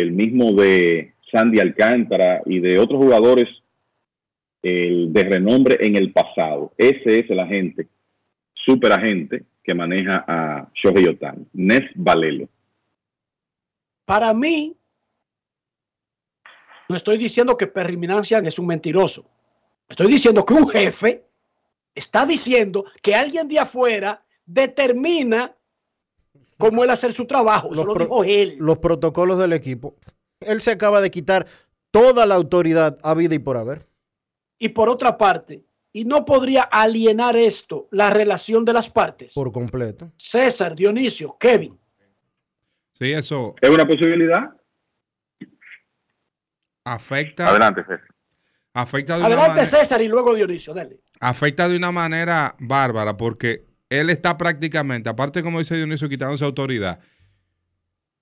el mismo de Sandy Alcántara y de otros jugadores de renombre en el pasado. Ese es el agente, super agente que maneja a Shohei Otani, Nes Valelo. Para mí, no estoy diciendo que Perry Minancian es un mentiroso. Estoy diciendo que un jefe está diciendo que alguien de afuera determina cómo él hacer su trabajo. Eso lo dijo él. Los protocolos del equipo. Él se acaba de quitar toda la autoridad a vida y por haber. Y por otra parte, ¿y no podría alienar esto la relación de las partes? Por completo. César, Dionisio, Kevin. Sí, eso. ¿Es una posibilidad? Afecta. Adelante, César. Afecta de Adelante, César, y luego Dionisio, dale. Afecta de una manera bárbara porque él está prácticamente, aparte como dice Dionisio, quitándose autoridad,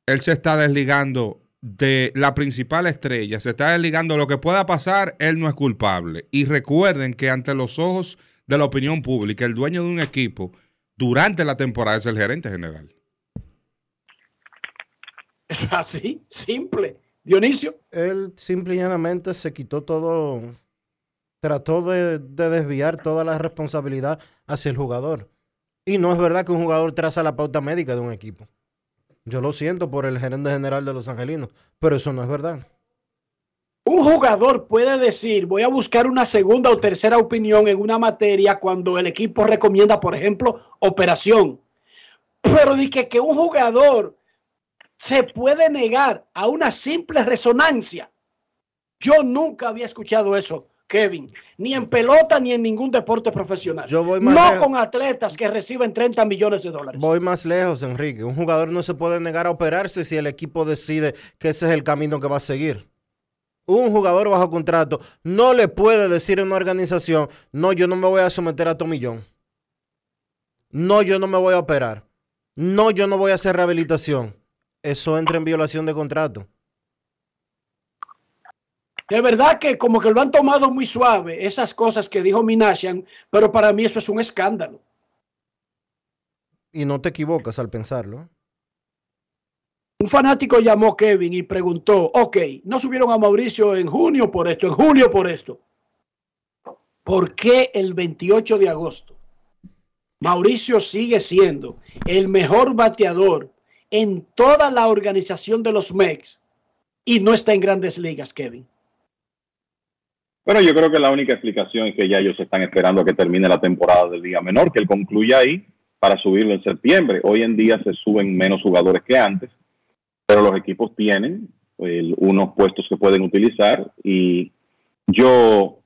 él se está desligando de la principal estrella, se está desligando lo que pueda pasar, él no es culpable. Y recuerden que ante los ojos de la opinión pública, el dueño de un equipo durante la temporada es el gerente general. (laughs) Es así, simple. Dionisio. Él simple y llanamente se quitó todo, trató de desviar toda la responsabilidad hacia el jugador. Y no es verdad que un jugador traza la pauta médica de un equipo. Yo lo siento por el gerente general de los angelinos, pero eso no es verdad. Un jugador puede decir, voy a buscar una segunda o tercera opinión en una materia cuando el equipo recomienda, por ejemplo, operación. Pero dije que un jugador se puede negar a una simple resonancia. Yo nunca había escuchado eso Kevin, ni en pelota ni en ningún deporte profesional. Yo voy no con atletas que reciben 30 millones de dólares. Voy más lejos, Enrique. Un jugador no se puede negar a operarse si el equipo decide que ese es el camino que va a seguir. Un jugador bajo contrato no le puede decir a una organización, no, yo no me voy a someter a tomillón. No, yo no me voy a operar. No, yo no voy a hacer rehabilitación. Eso entra en violación de contrato. De verdad que como que lo han tomado muy suave, esas cosas que dijo Minashan, pero para mí eso es un escándalo. Y no te equivocas al pensarlo. Un fanático llamó a Kevin y preguntó, ok, no subieron a Mauricio en junio por esto, en julio por esto. ¿Por qué el 28 de agosto? Mauricio sigue siendo el mejor bateador en toda la organización de los Mex y no está en grandes ligas, Kevin. Bueno, yo creo que la única explicación es que ya ellos están esperando a que termine la temporada del Liga Menor, que él concluya ahí para subirlo en septiembre. Hoy en día se suben menos jugadores que antes, pero los equipos tienen unos puestos que pueden utilizar y yo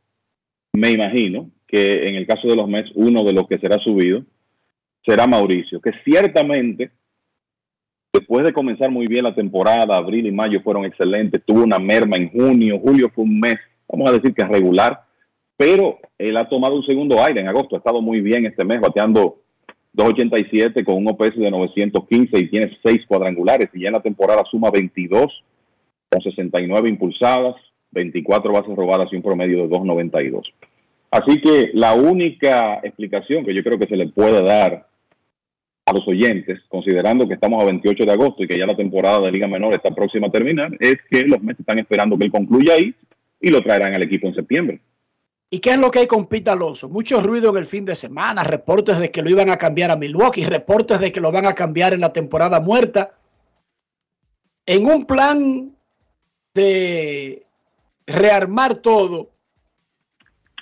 me imagino que en el caso de los Mets, uno de los que será subido será Mauricio, que ciertamente después de comenzar muy bien la temporada, abril y mayo fueron excelentes, tuvo una merma en junio, julio fue un mes vamos a decir que es regular, pero él ha tomado un segundo aire en agosto, ha estado muy bien este mes, bateando 2.87 con un OPS de 915 y tiene 6 cuadrangulares y ya en la temporada suma 22 con 69 impulsadas, 24 bases robadas y un promedio de 2.92. Así que la única explicación que yo creo que se le puede dar a los oyentes, considerando que estamos a 28 de agosto y que ya la temporada de Liga Menor está próxima a terminar, es que los Mets están esperando que él concluya ahí y lo traerán al equipo en septiembre. ¿Y qué es lo que hay con Pete Alonso? Mucho ruido en el fin de semana, reportes de que lo iban a cambiar a Milwaukee, reportes de que lo van a cambiar en la temporada muerta. En un plan de rearmar todo,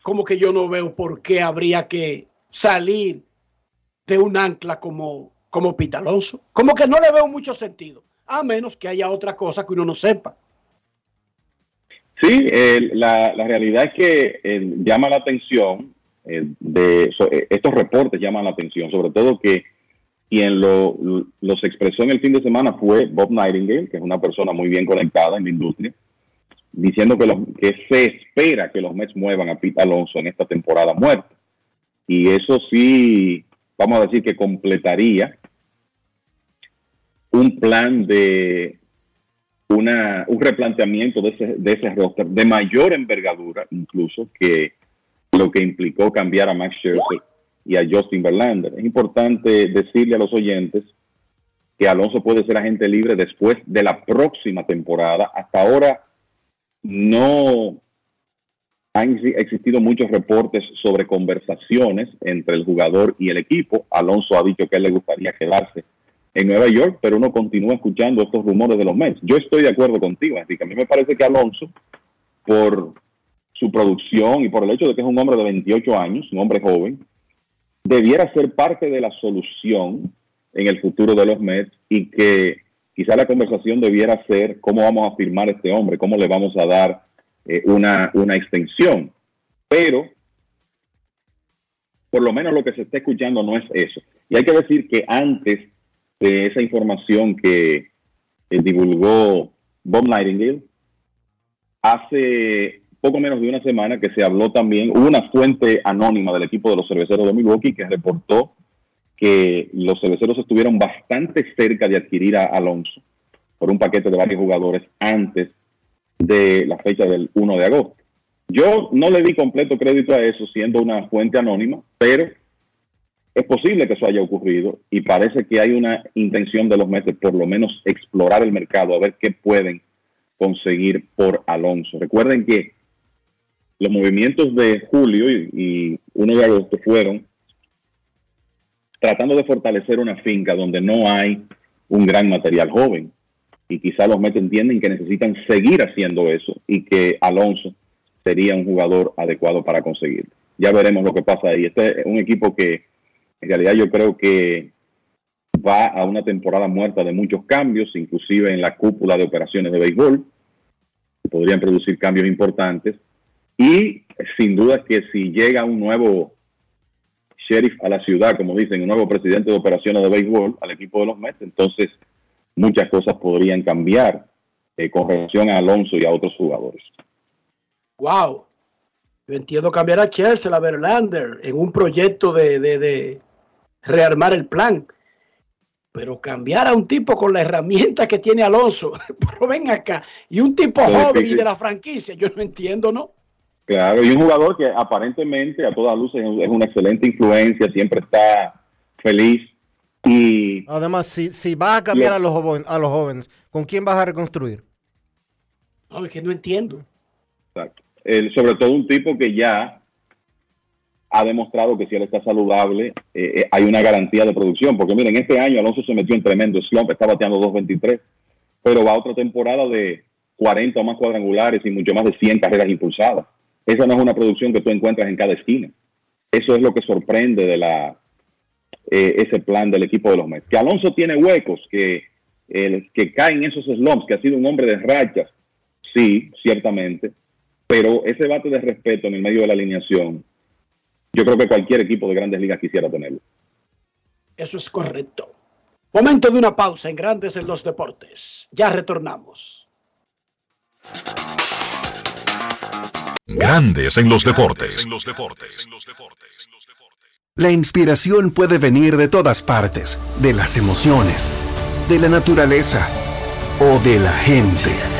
como que yo no veo por qué habría que salir de un ancla como, como Alonso. Como que no le veo mucho sentido, a menos que haya otra cosa que uno no sepa. Sí, la, la, realidad es que eh, llama la atención, eh, de eh, estos reportes llaman la atención, sobre todo que quien lo, los expresó en el fin de semana fue Bob Nightingale, que es una persona muy bien conectada en la industria, diciendo que, que se espera que los Mets muevan a Pete Alonso en esta temporada muerta. Y eso sí, vamos a decir que completaría un plan de una, un replanteamiento de ese, de ese roster de mayor envergadura incluso que lo que implicó cambiar a Max Scherzer y a Justin Verlander. Es importante decirle a los oyentes que Alonso puede ser agente libre después de la próxima temporada. Hasta ahora no han existido muchos reportes sobre conversaciones entre el jugador y el equipo. Alonso ha dicho que él le gustaría quedarse en Nueva York, pero uno continúa escuchando estos rumores de los Mets. Yo estoy de acuerdo contigo, así que a mí me parece que Alonso, por su producción y por el hecho de que es un hombre de 28 años, un hombre joven, debiera ser parte de la solución en el futuro de los Mets y que quizá la conversación debiera ser cómo vamos a firmar a este hombre, cómo le vamos a dar eh, una, una extensión. Pero, por lo menos lo que se está escuchando no es eso. Y hay que decir que antes de esa información que eh, divulgó Bob Nightingale, hace poco menos de una semana que se habló también, hubo una fuente anónima del equipo de los cerveceros de Milwaukee que reportó que los cerveceros estuvieron bastante cerca de adquirir a Alonso por un paquete de varios jugadores antes de la fecha del 1 de agosto. Yo no le di completo crédito a eso siendo una fuente anónima, pero es posible que eso haya ocurrido y parece que hay una intención de los meses por lo menos explorar el mercado, a ver qué pueden conseguir por Alonso. Recuerden que los movimientos de julio y, 1 de agosto fueron tratando de fortalecer una finca donde no hay un gran material joven. Y quizá los Mets entienden que necesitan seguir haciendo eso y que Alonso sería un jugador adecuado para conseguirlo. Ya veremos lo que pasa ahí. Este es un equipo que en realidad yo creo que va a una temporada muerta de muchos cambios, inclusive en la cúpula de operaciones de béisbol, podrían producir cambios importantes. Y sin duda que si llega un nuevo sheriff a la ciudad, como dicen, un nuevo presidente de operaciones de béisbol al equipo de los Mets, entonces muchas cosas podrían cambiar eh, con relación a Alonso y a otros jugadores. Wow. Yo entiendo cambiar a Chelsea, a Verlander, en un proyecto de, rearmar el plan. Pero cambiar a un tipo con la herramienta que tiene Alonso, (laughs) pero ven acá, y un tipo joven y de la franquicia, yo no entiendo, ¿no? Claro, y un jugador que aparentemente a todas luces es una excelente influencia, siempre está feliz. Y además, si, si vas a cambiar a, los jóvenes, a los jóvenes, ¿con quién vas a reconstruir? No, es que no entiendo. Exacto. sobre todo un tipo que ya ha demostrado que si él está saludable, eh, eh, hay una garantía de producción. Porque miren, este año Alonso se metió en tremendo slump, está bateando 2.23, pero va a otra temporada de 40 o más cuadrangulares y mucho más de 100 carreras impulsadas. Esa no es una producción que tú encuentras en cada esquina. Eso es lo que sorprende de la eh, ese plan del equipo de los Mets. Que Alonso tiene huecos, que, el, que caen esos slumps, que ha sido un hombre de rachas, sí, ciertamente, pero ese bate de respeto en el medio de la alineación yo creo que cualquier equipo de grandes ligas quisiera tenerlo. Eso es correcto. Momento de una pausa en Grandes en los Deportes. Ya retornamos. Grandes en los deportes. La inspiración puede venir de todas partes, de las emociones, de la naturaleza o de la gente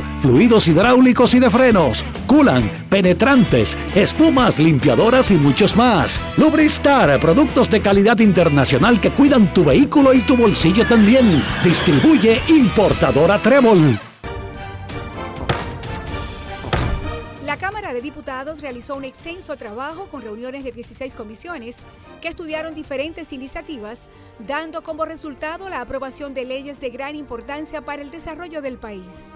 fluidos hidráulicos y de frenos, culan, penetrantes, espumas, limpiadoras y muchos más. Lubristar, productos de calidad internacional que cuidan tu vehículo y tu bolsillo también. Distribuye importadora Trébol. La Cámara de Diputados realizó un extenso trabajo con reuniones de 16 comisiones que estudiaron diferentes iniciativas, dando como resultado la aprobación de leyes de gran importancia para el desarrollo del país.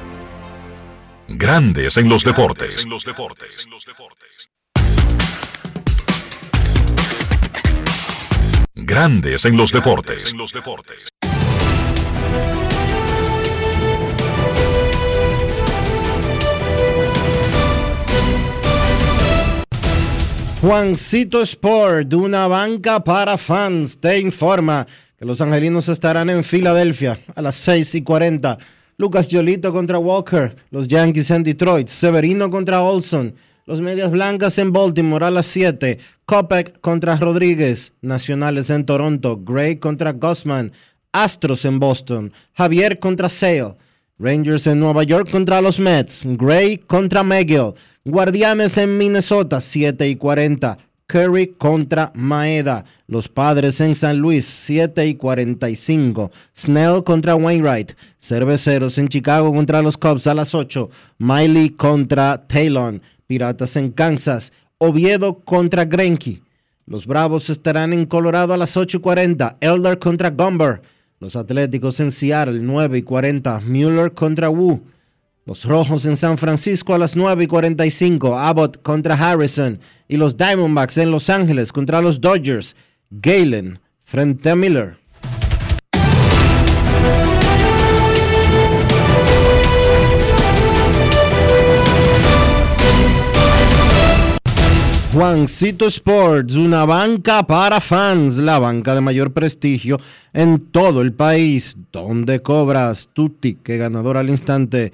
Grandes en los deportes. Grandes en los deportes. Juancito Sport, de una banca para fans, te informa que los angelinos estarán en Filadelfia a las 6 y 40 Lucas Yolito contra Walker, los Yankees en Detroit, Severino contra Olson, los Medias Blancas en Baltimore a las 7, Kopek contra Rodríguez, Nacionales en Toronto, Gray contra Gossman, Astros en Boston, Javier contra Sale, Rangers en Nueva York contra los Mets, Gray contra McGill, Guardianes en Minnesota 7 y 40, Curry contra Maeda. Los Padres en San Luis, 7 y 45. Snell contra Wainwright. Cerveceros en Chicago contra los Cubs a las 8. Miley contra Taylor. Piratas en Kansas. Oviedo contra Grenky. Los Bravos estarán en Colorado a las 8 y 40. Elder contra Gumber. Los Atléticos en Seattle, 9 y 40. Mueller contra Wu. Los Rojos en San Francisco a las 9 y 45. Abbott contra Harrison. Y los Diamondbacks en Los Ángeles contra los Dodgers. Galen frente a Miller. Juancito Sports, una banca para fans, la banca de mayor prestigio en todo el país, donde cobras tu ticket ganador al instante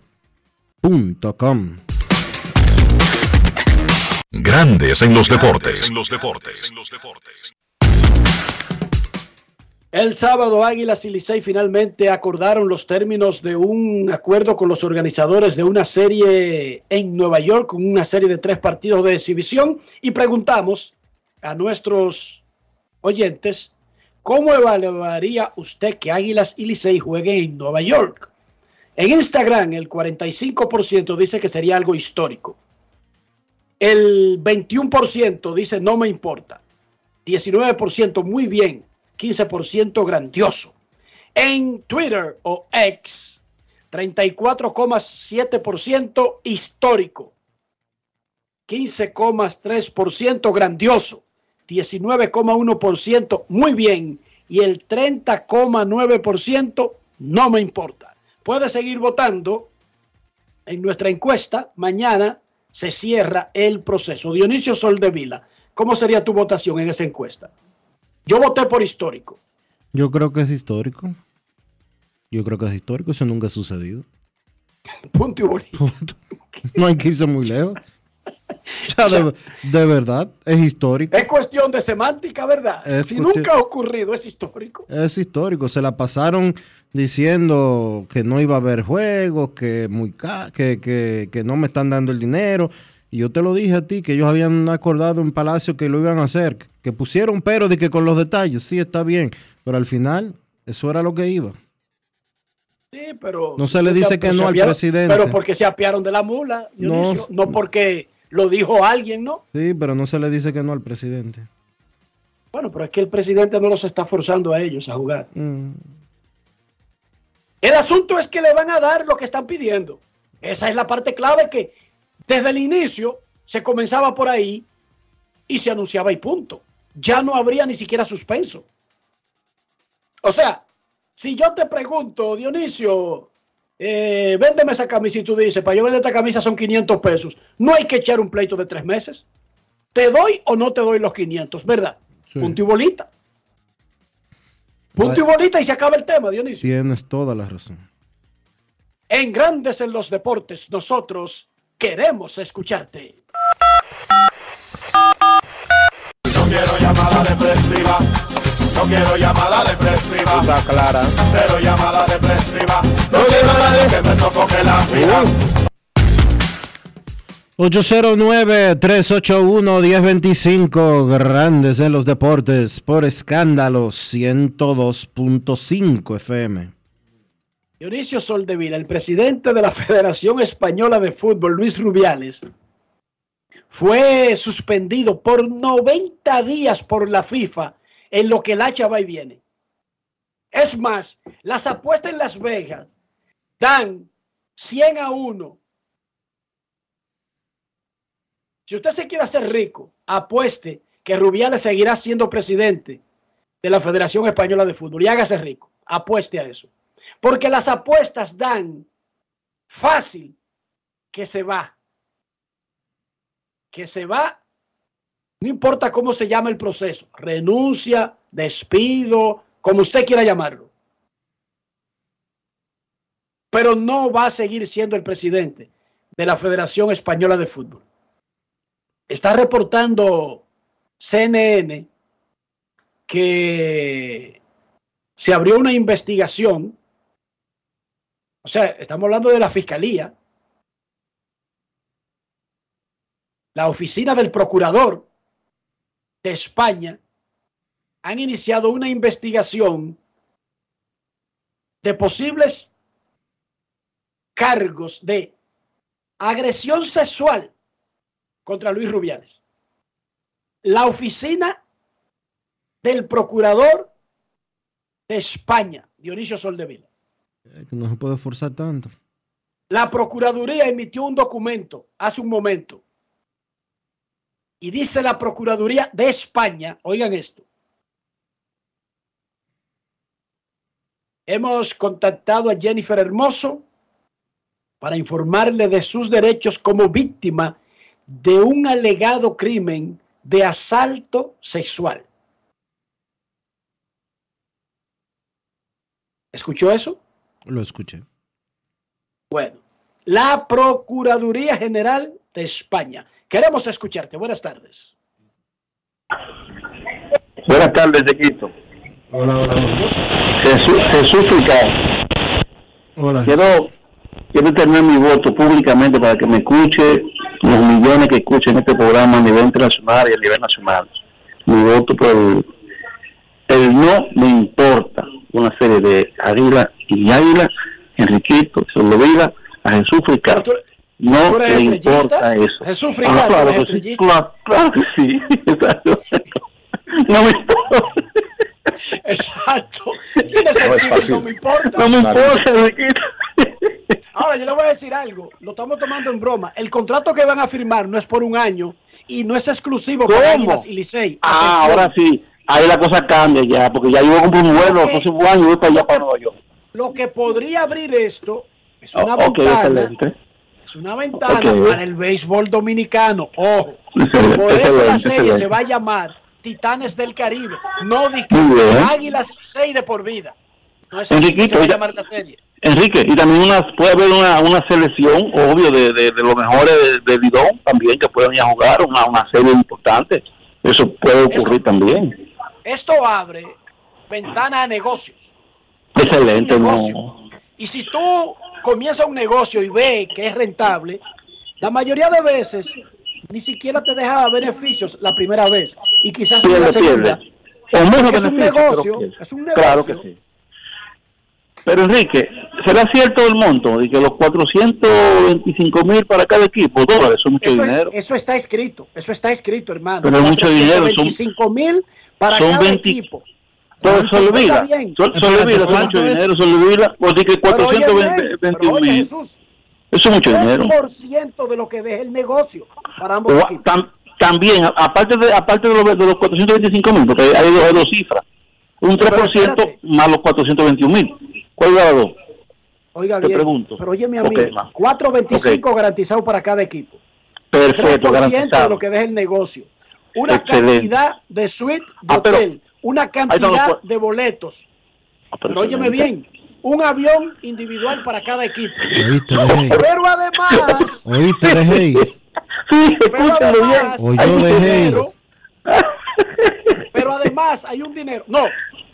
InvierteRD.com Grandes en los deportes. El sábado Águilas y Licey finalmente acordaron los términos de un acuerdo con los organizadores de una serie en Nueva York, con una serie de tres partidos de exhibición, y preguntamos a nuestros oyentes, ¿cómo evaluaría usted que Águilas y Licey jueguen en Nueva York? En Instagram el 45% dice que sería algo histórico. El 21% dice no me importa. 19% muy bien. 15% grandioso. En Twitter o X, 34,7% histórico. 15,3% grandioso. 19,1% muy bien. Y el 30,9% no me importa. Puede seguir votando en nuestra encuesta. Mañana se cierra el proceso. Dionisio Soldevila, ¿cómo sería tu votación en esa encuesta? Yo voté por histórico. Yo creo que es histórico. Yo creo que es histórico, eso nunca ha sucedido. (laughs) Punto y. No hay que irse muy lejos. (laughs) O sea, de, de verdad, es histórico. Es cuestión de semántica, ¿verdad? Es si cuestión- nunca ha ocurrido, es histórico. Es histórico. Se la pasaron diciendo que no iba a haber juegos, que, muy ca- que, que, que no me están dando el dinero. Y yo te lo dije a ti, que ellos habían acordado en Palacio que lo iban a hacer, que pusieron pero de que con los detalles, sí, está bien. Pero al final, eso era lo que iba. Sí, pero. No se le dice que no al apiaron- presidente. Pero porque se apiaron de la mula, Dionisio, no, porque lo dijo alguien, ¿no? Sí, pero no se le dice que no al presidente. Bueno, pero es que el presidente no los está forzando a ellos a jugar. Mm. El asunto es que le van a dar lo que están pidiendo. Esa es la parte clave que desde el inicio se comenzaba por ahí y se anunciaba y punto. Ya no habría ni siquiera suspenso. O sea, si yo te pregunto, Dionisio, eh, véndeme esa camisa y tú dices, para yo vender esta camisa son 500 pesos, no hay que echar un pleito de tres meses. ¿Te doy o no te doy los 500? ¿Verdad? Sí. Punto y bolita. Punto y bolita y se acaba el tema, Dionisio. Tienes toda la razón. En Grandes en los Deportes, nosotros queremos escucharte. No quiero llamada depresiva. No quiero llamada depresiva. Está clara. Cero llamada depresiva. No quiero a nadie que me sofoque la vida. 809-381-1025, grandes en los deportes, por escándalo 102.5 FM. Dionisio Soldevila, el presidente de la Federación Española de Fútbol, Luis Rubiales, fue suspendido por 90 días por la FIFA en lo que el hacha va y viene. Es más, las apuestas en Las Vegas dan 100 a 1. Si usted se quiere hacer rico, apueste que Rubiales seguirá siendo presidente de la Federación Española de Fútbol y hágase rico. Apueste a eso. Porque las apuestas dan fácil que se va. Que se va, no importa cómo se llama el proceso, renuncia, despido, como usted quiera llamarlo. Pero no va a seguir siendo el presidente de la Federación Española de Fútbol. Está reportando CNN que se abrió una investigación. O sea, estamos hablando de la fiscalía, la oficina del procurador de España han iniciado una investigación de posibles cargos de agresión sexual contra Luis Rubiales. La oficina del procurador de España, Dionisio Soldevila. Eh, que No se puede forzar tanto. La Procuraduría emitió un documento hace un momento y dice la Procuraduría de España, oigan esto, hemos contactado a Jennifer Hermoso para informarle de sus derechos como víctima de un alegado crimen de asalto sexual. ¿Escuchó eso? Lo escuché. Bueno, la Procuraduría General de España. Queremos escucharte. Buenas tardes. Buenas tardes, Chiquito. Hola, hola. Jesús, Jesús Fricao. Hola. Quiero, quiero tener mi voto públicamente para que me escuche los millones que escuchen este programa a nivel internacional y a nivel nacional. Mi voto por el, el no me importa una serie de Águila y Águila, Enriquito, se lo diga a Jesús Fricao. No ¿Tú eres me estrellista? importa eso. Jesús Ah, Fricao, claro, claro, sí. (laughs) Exacto. No me importa. Exacto. Tiene No es sentido, fácil. no me importa. No me importa, Enriquito. (laughs) Ahora, yo le voy a decir algo. Lo estamos tomando en broma. El contrato que van a firmar no es por un año y no es exclusivo para. Águilas y Licey. Ah, ahora sí. Ahí la cosa cambia ya, porque ya yo comprar un vuelo el próximo año y voy para allá para Nueva York. Lo que podría abrir esto es una Oh, ok, ventana. excelente. Es una ventana para el béisbol dominicano. Ojo. Excelente, Por eso la serie excelente. se va a llamar Titanes del Caribe. No. Águilas Licey de por vida. No es así que se va a llamar la serie. Enrique, y también una, puede haber una, una selección, obvio, de, de, de los mejores de, de Lidón también, que pueden ir a jugar una, una serie importante. Eso puede ocurrir también. Esto abre ventana a negocios. Excelente, no. Y si tú comienzas un negocio y ves que es rentable, la mayoría de veces ni siquiera te deja beneficios la primera vez y quizás en la segunda. es un negocio, es un Claro que negocio. sí. Pero Enrique, ¿será cierto el monto? De que los 425 mil para cada equipo, dólares, son mucho Eso, es- dinero. eso está escrito, eso está escrito, hermano. Pero es mucho dinero, son- 25 mil para son cada 20 equipo. Se olvida, son mucho dinero, se olvida. Porque que Pero oye bien, 421 pero oye, mil. Jesús, Eso es mucho dinero. 3% de lo que deja el negocio para ambos O- equipos. tam- también, aparte de aparte de los, de los 425 mil, porque hay dos, hay dos cifras. Un 3% más los 421 mil. ¿Cuál de las dos? Oiga te bien, pregunto. pero oye mi amigo, ma. 4.25 garantizado para cada equipo. Perfecto, 3% de lo que deja el negocio. Una Excelente. cantidad de suite de Ah, pero- hotel, una cantidad de boletos. pero Pero óyeme bien, un avión individual para cada equipo. Oíste. Pero además, Oíste, (laughs) pero además, hay un dejé. dinero. Pero además hay un dinero. No,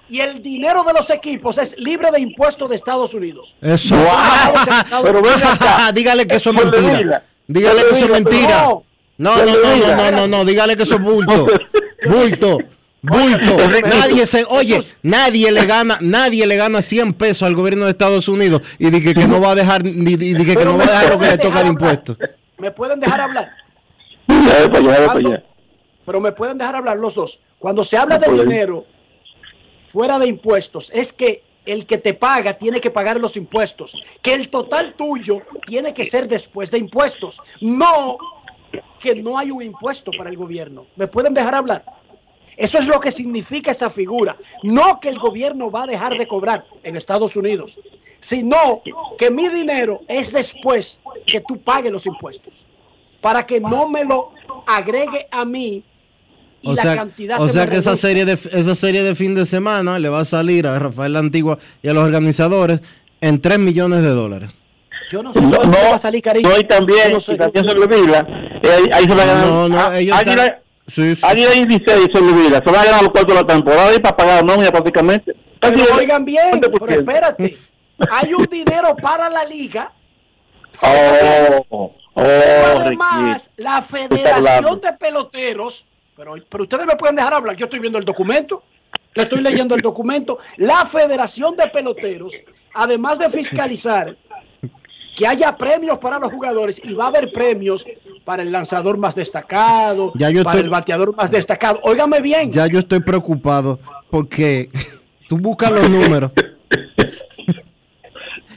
y el dinero de los equipos es libre de impuestos de Estados Unidos. Eso. En (laughs) Estados Pero Unidos. Dígale que eso es mentira. Dígale que eso es mentira. No. No, no, no, no, no, no. Dígale que eso es bulto. (laughs) Bulto. Bulto. Nadie se, oye, nadie le gana, nadie le gana 100 pesos al gobierno de Estados Unidos y dice que, no va a dejar, ni, que, que no va a dejar lo que le toca de impuestos. ¿Me pueden dejar hablar? Pero me pueden dejar hablar los dos. Cuando se habla de dinero fuera de impuestos, es que el que te paga tiene que pagar los impuestos, que el total tuyo tiene que ser después de impuestos, no que no hay un impuesto para el gobierno. ¿Me pueden dejar hablar? Eso es lo que significa esa figura. No que el gobierno va a dejar de cobrar en Estados Unidos, sino que mi dinero es después que tú pagues los impuestos, para que no me lo agregue a mí y O la sea, cantidad o se sea me que esa serie, de, esa serie de fin de semana le va a salir a Rafael La Antigua y a los organizadores en 3 millones de dólares. Yo no sé No, va a salir, cariño. no, y también, no sé. y también se olvida, eh, ahí, se va a ganar. No, no, Ah, ellos Águila, están- Sí, sí. Águila y Licey se olvida, se va a ganar los cuartos de la temporada y para pagar nómina prácticamente. Pero Casi oigan bien, 20%. pero espérate. Hay un dinero para la liga. (laughs) Oh, oh, además, Ricky. la Federación de Peloteros, pero, pero ustedes me pueden dejar hablar, yo estoy viendo el documento, le estoy leyendo el documento. La Federación de Peloteros, además de fiscalizar que haya premios para los jugadores y va a haber premios para el lanzador más destacado, Ya yo para estoy- el bateador más destacado. Óigame bien. Ya yo estoy preocupado porque (laughs) tú buscas los números. (laughs)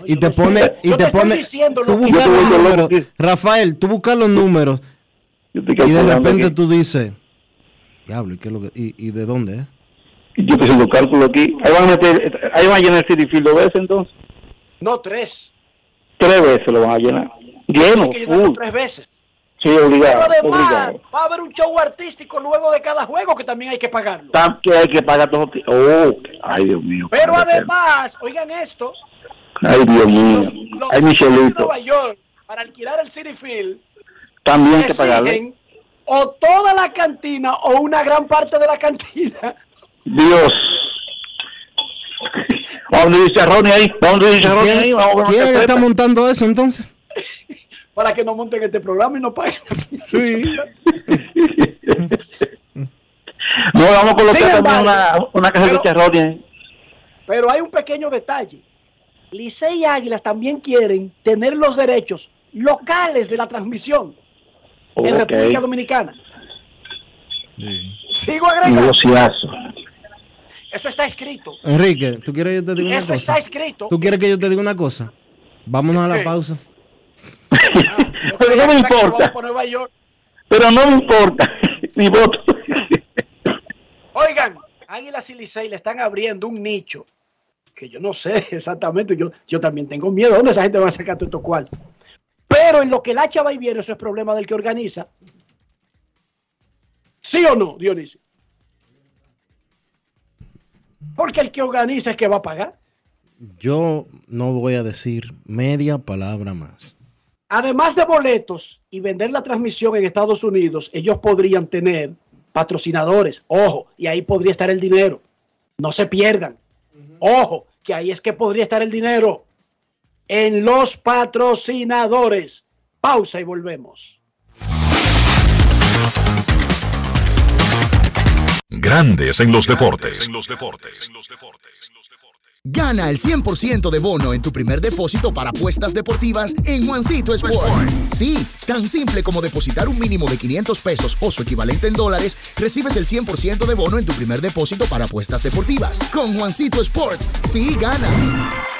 y te pone, y te pone, tú buscas los números, Rafael, tú buscas los números y de repente tú dices, diablo, ¿y, qué es lo que, y, y de dónde es? Yo estoy haciendo cálculo aquí. Ahí van a meter, ahí van a llenar el City Field dos veces entonces. No, tres. Tres veces lo van a llenar. Lleno. Que tres veces. Sí, obligado. Pero además, obligado. va a haber un show artístico luego de cada juego que también hay que pagarlo. Que hay que pagar todo. Oh, ay, Dios mío. Pero además, oigan esto. Ay, Dios mío. los Ay, de Michelito. Nueva York, para alquilar el City Field, También hay que pagarle. O toda la cantina o una gran parte de la cantina. Dios. Vamos a dice Ronnie ahí. Vamos a dice Ronnie ahí. Vamos a ¿Quién está montando eso entonces? (laughs) para que no monten este programa y no paguen. Sí. (laughs) No, vamos a colocar embargo, una, una caja de pero- chicharrones ahí. Pero hay un pequeño detalle. Licey y Águilas también quieren tener los derechos locales de la transmisión en Ok. República Dominicana. Sigo agregando. Negociazo. Eso está escrito. Enrique, ¿tú quieres que yo te diga una Eso está cosa? escrito. ¿Tú quieres que yo te diga una cosa? Vámonos a la pausa. Pero no me importa. Pero no me importa. Mi voto. Oigan, Águilas y Licey le están abriendo un nicho que yo no sé (laughs) exactamente. Yo, yo también tengo miedo. ¿Dónde esa gente va a sacar todo esto cuarto? Pero en lo que la hacha va y viene, eso es problema del que organiza. ¿Sí o no, Dionisio? Porque el que organiza es que va a pagar. Yo no voy a decir media palabra más. Además de boletos y vender la transmisión en Estados Unidos, ellos podrían tener patrocinadores. Ojo, y ahí podría estar el dinero. No se pierdan. Ojo, que ahí es que podría estar el dinero. En los patrocinadores. Pausa y volvemos. Grandes en los deportes. Gana el 100% de bono en tu primer depósito para apuestas deportivas en Juancito Sport. Sí, tan simple como depositar un mínimo de 500 pesos o su equivalente en dólares, recibes el 100% de bono en tu primer depósito para apuestas deportivas. Con Juancito Sport, sí ganas.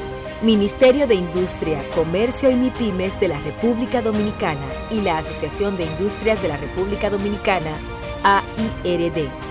Ministerio de Industria, Comercio y MIPIMES de la República Dominicana y la Asociación de Industrias de la República Dominicana, AIRD.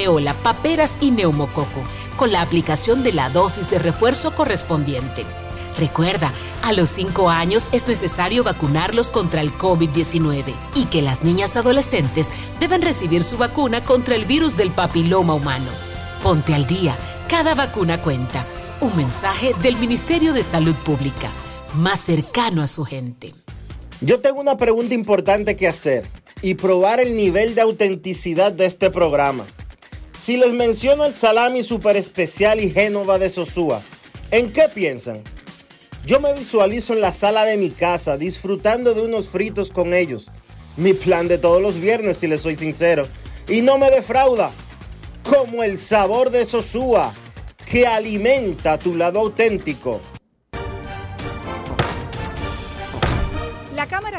rubeola, paperas y neumococo, con la aplicación de la dosis de refuerzo correspondiente. Recuerda, a los 5 años es necesario vacunarlos contra el COVID-19 y que las niñas adolescentes deben recibir su vacuna contra el virus del papiloma humano. Ponte al día, cada vacuna cuenta. Un mensaje del Ministerio de Salud Pública, más cercano a su gente. Yo tengo una pregunta importante que hacer y probar el nivel de autenticidad de este programa. Si les menciono el salami super especial y Génova de Sosúa, ¿en qué piensan? Yo me visualizo en la sala de mi casa disfrutando de unos fritos con ellos. Mi plan de todos los viernes, si les soy sincero. Y no me defrauda. Como el sabor de Sosúa, que alimenta tu lado auténtico.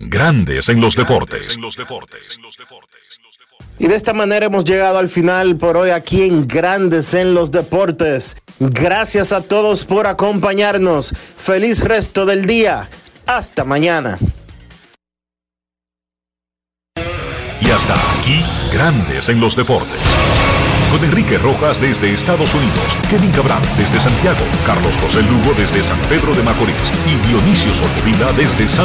Grandes en los deportes. Y de esta manera hemos llegado al final por hoy aquí en Grandes en los Deportes. Gracias a todos por acompañarnos. Feliz resto del día. Hasta mañana. Y hasta aquí, Grandes en los deportes. Con Enrique Rojas desde Estados Unidos, Kevin Cabral desde Santiago, Carlos José Lugo desde San Pedro de Macorís y Dionisio Solterida desde San